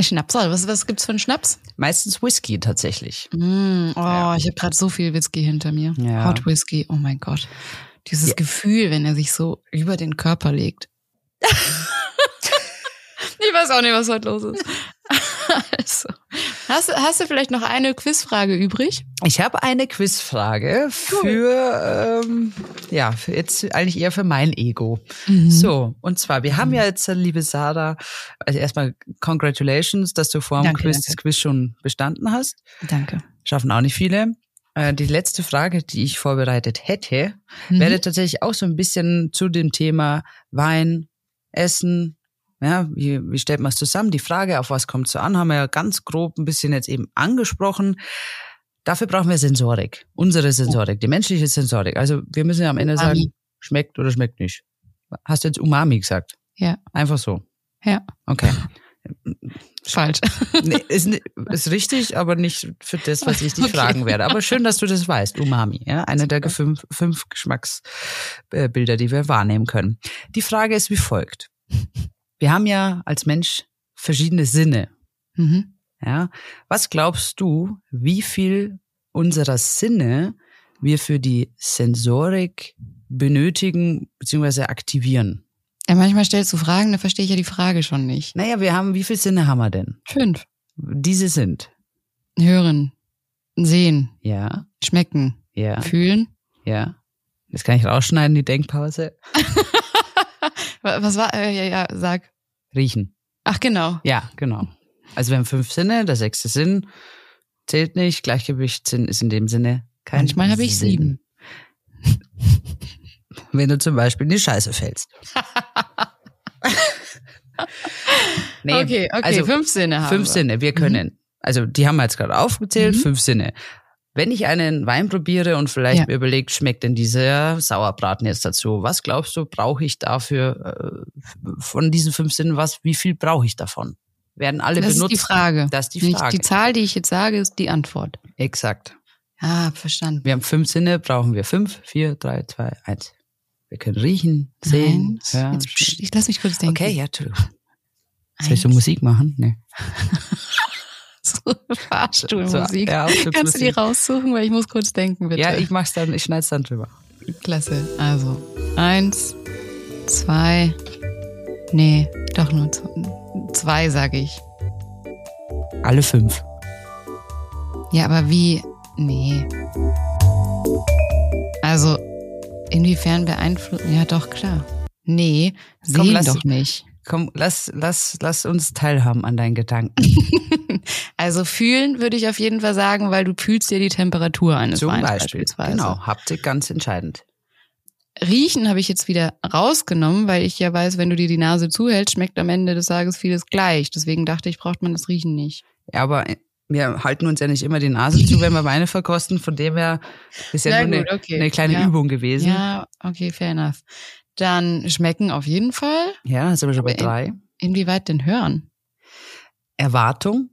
Schnaps, was, was gibt's für einen Schnaps? Meistens Whisky tatsächlich. Mm, oh, ja. ich habe gerade so viel Whisky hinter mir. Ja. Hot Whisky, oh mein Gott. Dieses ja. Gefühl, wenn er sich so über den Körper legt. ich weiß auch nicht, was heute los ist. also, hast, hast du vielleicht noch eine Quizfrage übrig? Ich habe eine Quizfrage für, ähm, ja, für jetzt eigentlich eher für mein Ego. Mhm. So, und zwar, wir haben ja jetzt, liebe Sarah, also erstmal Congratulations, dass du vor dem danke, Quiz danke. das Quiz schon bestanden hast. Danke. Schaffen auch nicht viele. Äh, die letzte Frage, die ich vorbereitet hätte, mhm. wäre tatsächlich auch so ein bisschen zu dem Thema Wein, Essen, ja, wie, wie stellt man es zusammen? Die Frage, auf was kommt es so an, haben wir ja ganz grob ein bisschen jetzt eben angesprochen. Dafür brauchen wir Sensorik, unsere Sensorik, die menschliche Sensorik. Also wir müssen ja am Ende Umami. sagen, schmeckt oder schmeckt nicht. Hast du jetzt Umami gesagt? Ja. Einfach so. Ja. Okay. Falsch. Nee, ist, ist richtig, aber nicht für das, was ich dich okay. fragen werde. Aber schön, dass du das weißt. Umami, ja, eine der fünf, fünf Geschmacksbilder, die wir wahrnehmen können. Die Frage ist wie folgt. Wir haben ja als Mensch verschiedene Sinne. Mhm. Ja, was glaubst du, wie viel unserer Sinne wir für die Sensorik benötigen bzw. aktivieren? Ja, manchmal stellst du Fragen, da verstehe ich ja die Frage schon nicht. Naja, wir haben, wie viele Sinne haben wir denn? Fünf. Diese sind? Hören, sehen. Ja. Schmecken. Ja. Fühlen. Ja. Das kann ich rausschneiden, die Denkpause. Was war, äh, ja, ja, sag. Riechen. Ach, genau. Ja, genau. Also wir haben fünf Sinne, der sechste Sinn zählt nicht, Gleichgewichtssinn ist in dem Sinne kein Manchmal habe ich sieben. Wenn du zum Beispiel in die Scheiße fällst. nee, okay, okay, also fünf Sinne haben Fünf wir. Sinne, wir können. Mhm. Also die haben wir jetzt gerade aufgezählt, mhm. fünf Sinne. Wenn ich einen Wein probiere und vielleicht ja. mir überlegt, schmeckt denn dieser Sauerbraten jetzt dazu? Was glaubst du, brauche ich dafür äh, von diesen fünf Sinnen was? Wie viel brauche ich davon? Werden alle das benutzt? Das ist die Frage. Das ist die Frage. Die Zahl, die ich jetzt sage, ist die Antwort. Exakt. Ah, verstanden. Wir haben fünf Sinne, brauchen wir fünf, vier, drei, zwei, eins. Wir können riechen, sehen, Eins. hören. Jetzt, ich lass mich kurz denken. Okay, ja, Entschuldigung. Soll ich so Musik machen? Nee. so Fahrstuhlmusik. So, ja, Kannst du die raussuchen, weil ich muss kurz denken, bitte. Ja, ich mach's dann, ich schneid's dann drüber. Klasse. Also, eins, zwei, nee, doch nur zwei, sage ich. Alle fünf. Ja, aber wie? Nee. Also, inwiefern beeinflussen? Ja, doch, klar. Nee, sehen Komm, lass, doch nicht. Komm, lass, lass, lass uns teilhaben an deinen Gedanken. also fühlen würde ich auf jeden Fall sagen, weil du fühlst dir die Temperatur eines Zum Weins Beispiel. beispielsweise. Genau, Haptik ganz entscheidend. Riechen habe ich jetzt wieder rausgenommen, weil ich ja weiß, wenn du dir die Nase zuhältst, schmeckt am Ende des Tages vieles gleich. Deswegen dachte ich, braucht man das Riechen nicht. Ja, aber wir halten uns ja nicht immer die Nase zu, wenn wir Weine verkosten. Von dem her ist ja, ja nur gut, eine, okay. eine, kleine ja. Übung gewesen. Ja, okay, fair enough. Dann schmecken auf jeden Fall. Ja, sind wir schon bei drei. In, inwieweit denn hören? Erwartung.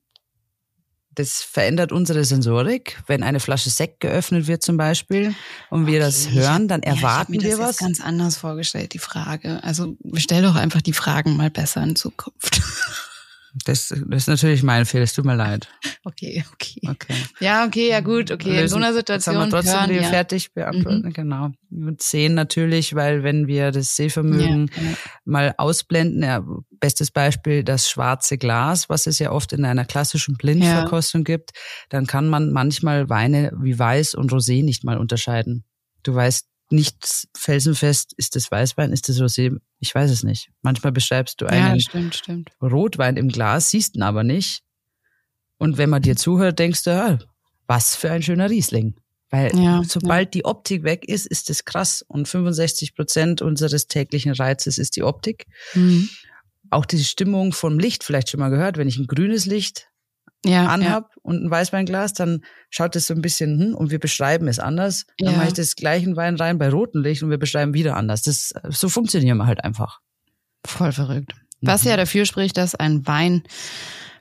Das verändert unsere Sensorik. Wenn eine Flasche Sekt geöffnet wird zum Beispiel und wir okay. das hören, dann erwarten ja, ich wir das was. ganz anders vorgestellt, die Frage. Also stell doch einfach die Fragen mal besser in Zukunft. Das, das ist natürlich mein Fehler, es tut mir leid. Okay, okay. okay. Ja, okay, ja gut, okay. Lösen, in so einer Situation. Jetzt haben wir trotzdem hören, die ja. fertig beantwortet, mhm. genau. Und sehen natürlich, weil wenn wir das Sehvermögen ja, ja. mal ausblenden, ja, bestes Beispiel das schwarze Glas, was es ja oft in einer klassischen Blindverkostung gibt, dann kann man manchmal Weine wie Weiß und Rosé nicht mal unterscheiden. Du weißt nicht felsenfest, ist das Weißwein, ist das Rosé? Ich weiß es nicht. Manchmal beschreibst du einen ja, stimmt, stimmt. Rotwein im Glas, siehst ihn aber nicht. Und wenn man dir zuhört, denkst du, ah, was für ein schöner Riesling. Weil ja, sobald ja. die Optik weg ist, ist es krass. Und 65 Prozent unseres täglichen Reizes ist die Optik. Mhm. Auch die Stimmung vom Licht, vielleicht schon mal gehört, wenn ich ein grünes Licht ja, anhab ja. und ein Weißweinglas, dann schaut es so ein bisschen, hm, und wir beschreiben es anders. Dann ja. mache ich das gleichen Wein rein bei rotem Licht und wir beschreiben wieder anders. Das, so funktionieren wir halt einfach. Voll verrückt. Was mhm. ja dafür spricht, dass ein Wein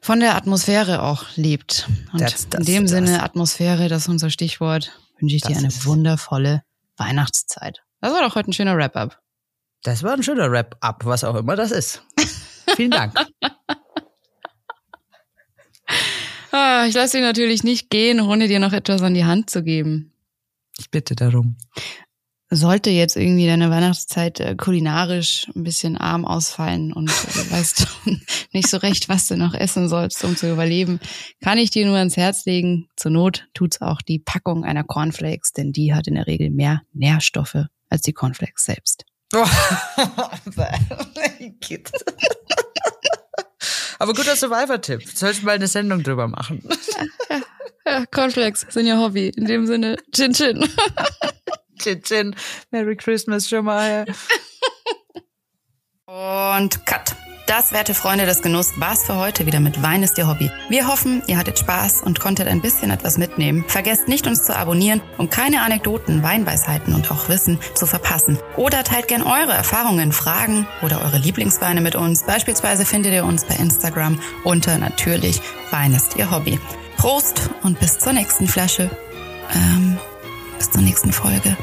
von der Atmosphäre auch lebt. Und das, das, in dem das. Sinne Atmosphäre, das ist unser Stichwort, wünsche ich dir eine wundervolle Weihnachtszeit. Das war doch heute ein schöner Wrap-up. Das war ein schöner Wrap-up, was auch immer das ist. Vielen Dank. Ah, ich lasse dich natürlich nicht gehen, ohne dir noch etwas an die Hand zu geben. Ich bitte darum. Sollte jetzt irgendwie deine Weihnachtszeit äh, kulinarisch ein bisschen arm ausfallen und äh, weißt nicht so recht, was du noch essen sollst, um zu überleben, kann ich dir nur ans Herz legen. Zur Not tut's auch die Packung einer Cornflakes, denn die hat in der Regel mehr Nährstoffe als die Cornflakes selbst. Aber guter Survivor-Tipp. Sollst du mal eine Sendung drüber machen. Ja, ja, Cornflakes sind ja Hobby. In dem Sinne, Chin Chin. Chin Chin. Merry Christmas schon mal. Und Cut. Das, werte Freunde des Genuss, war's für heute wieder mit Wein ist Ihr Hobby. Wir hoffen, ihr hattet Spaß und konntet ein bisschen etwas mitnehmen. Vergesst nicht, uns zu abonnieren, um keine Anekdoten, Weinweisheiten und auch Wissen zu verpassen. Oder teilt gern eure Erfahrungen, Fragen oder eure Lieblingsweine mit uns. Beispielsweise findet ihr uns bei Instagram unter natürlich Wein ist Ihr Hobby. Prost und bis zur nächsten Flasche. Ähm, bis zur nächsten Folge.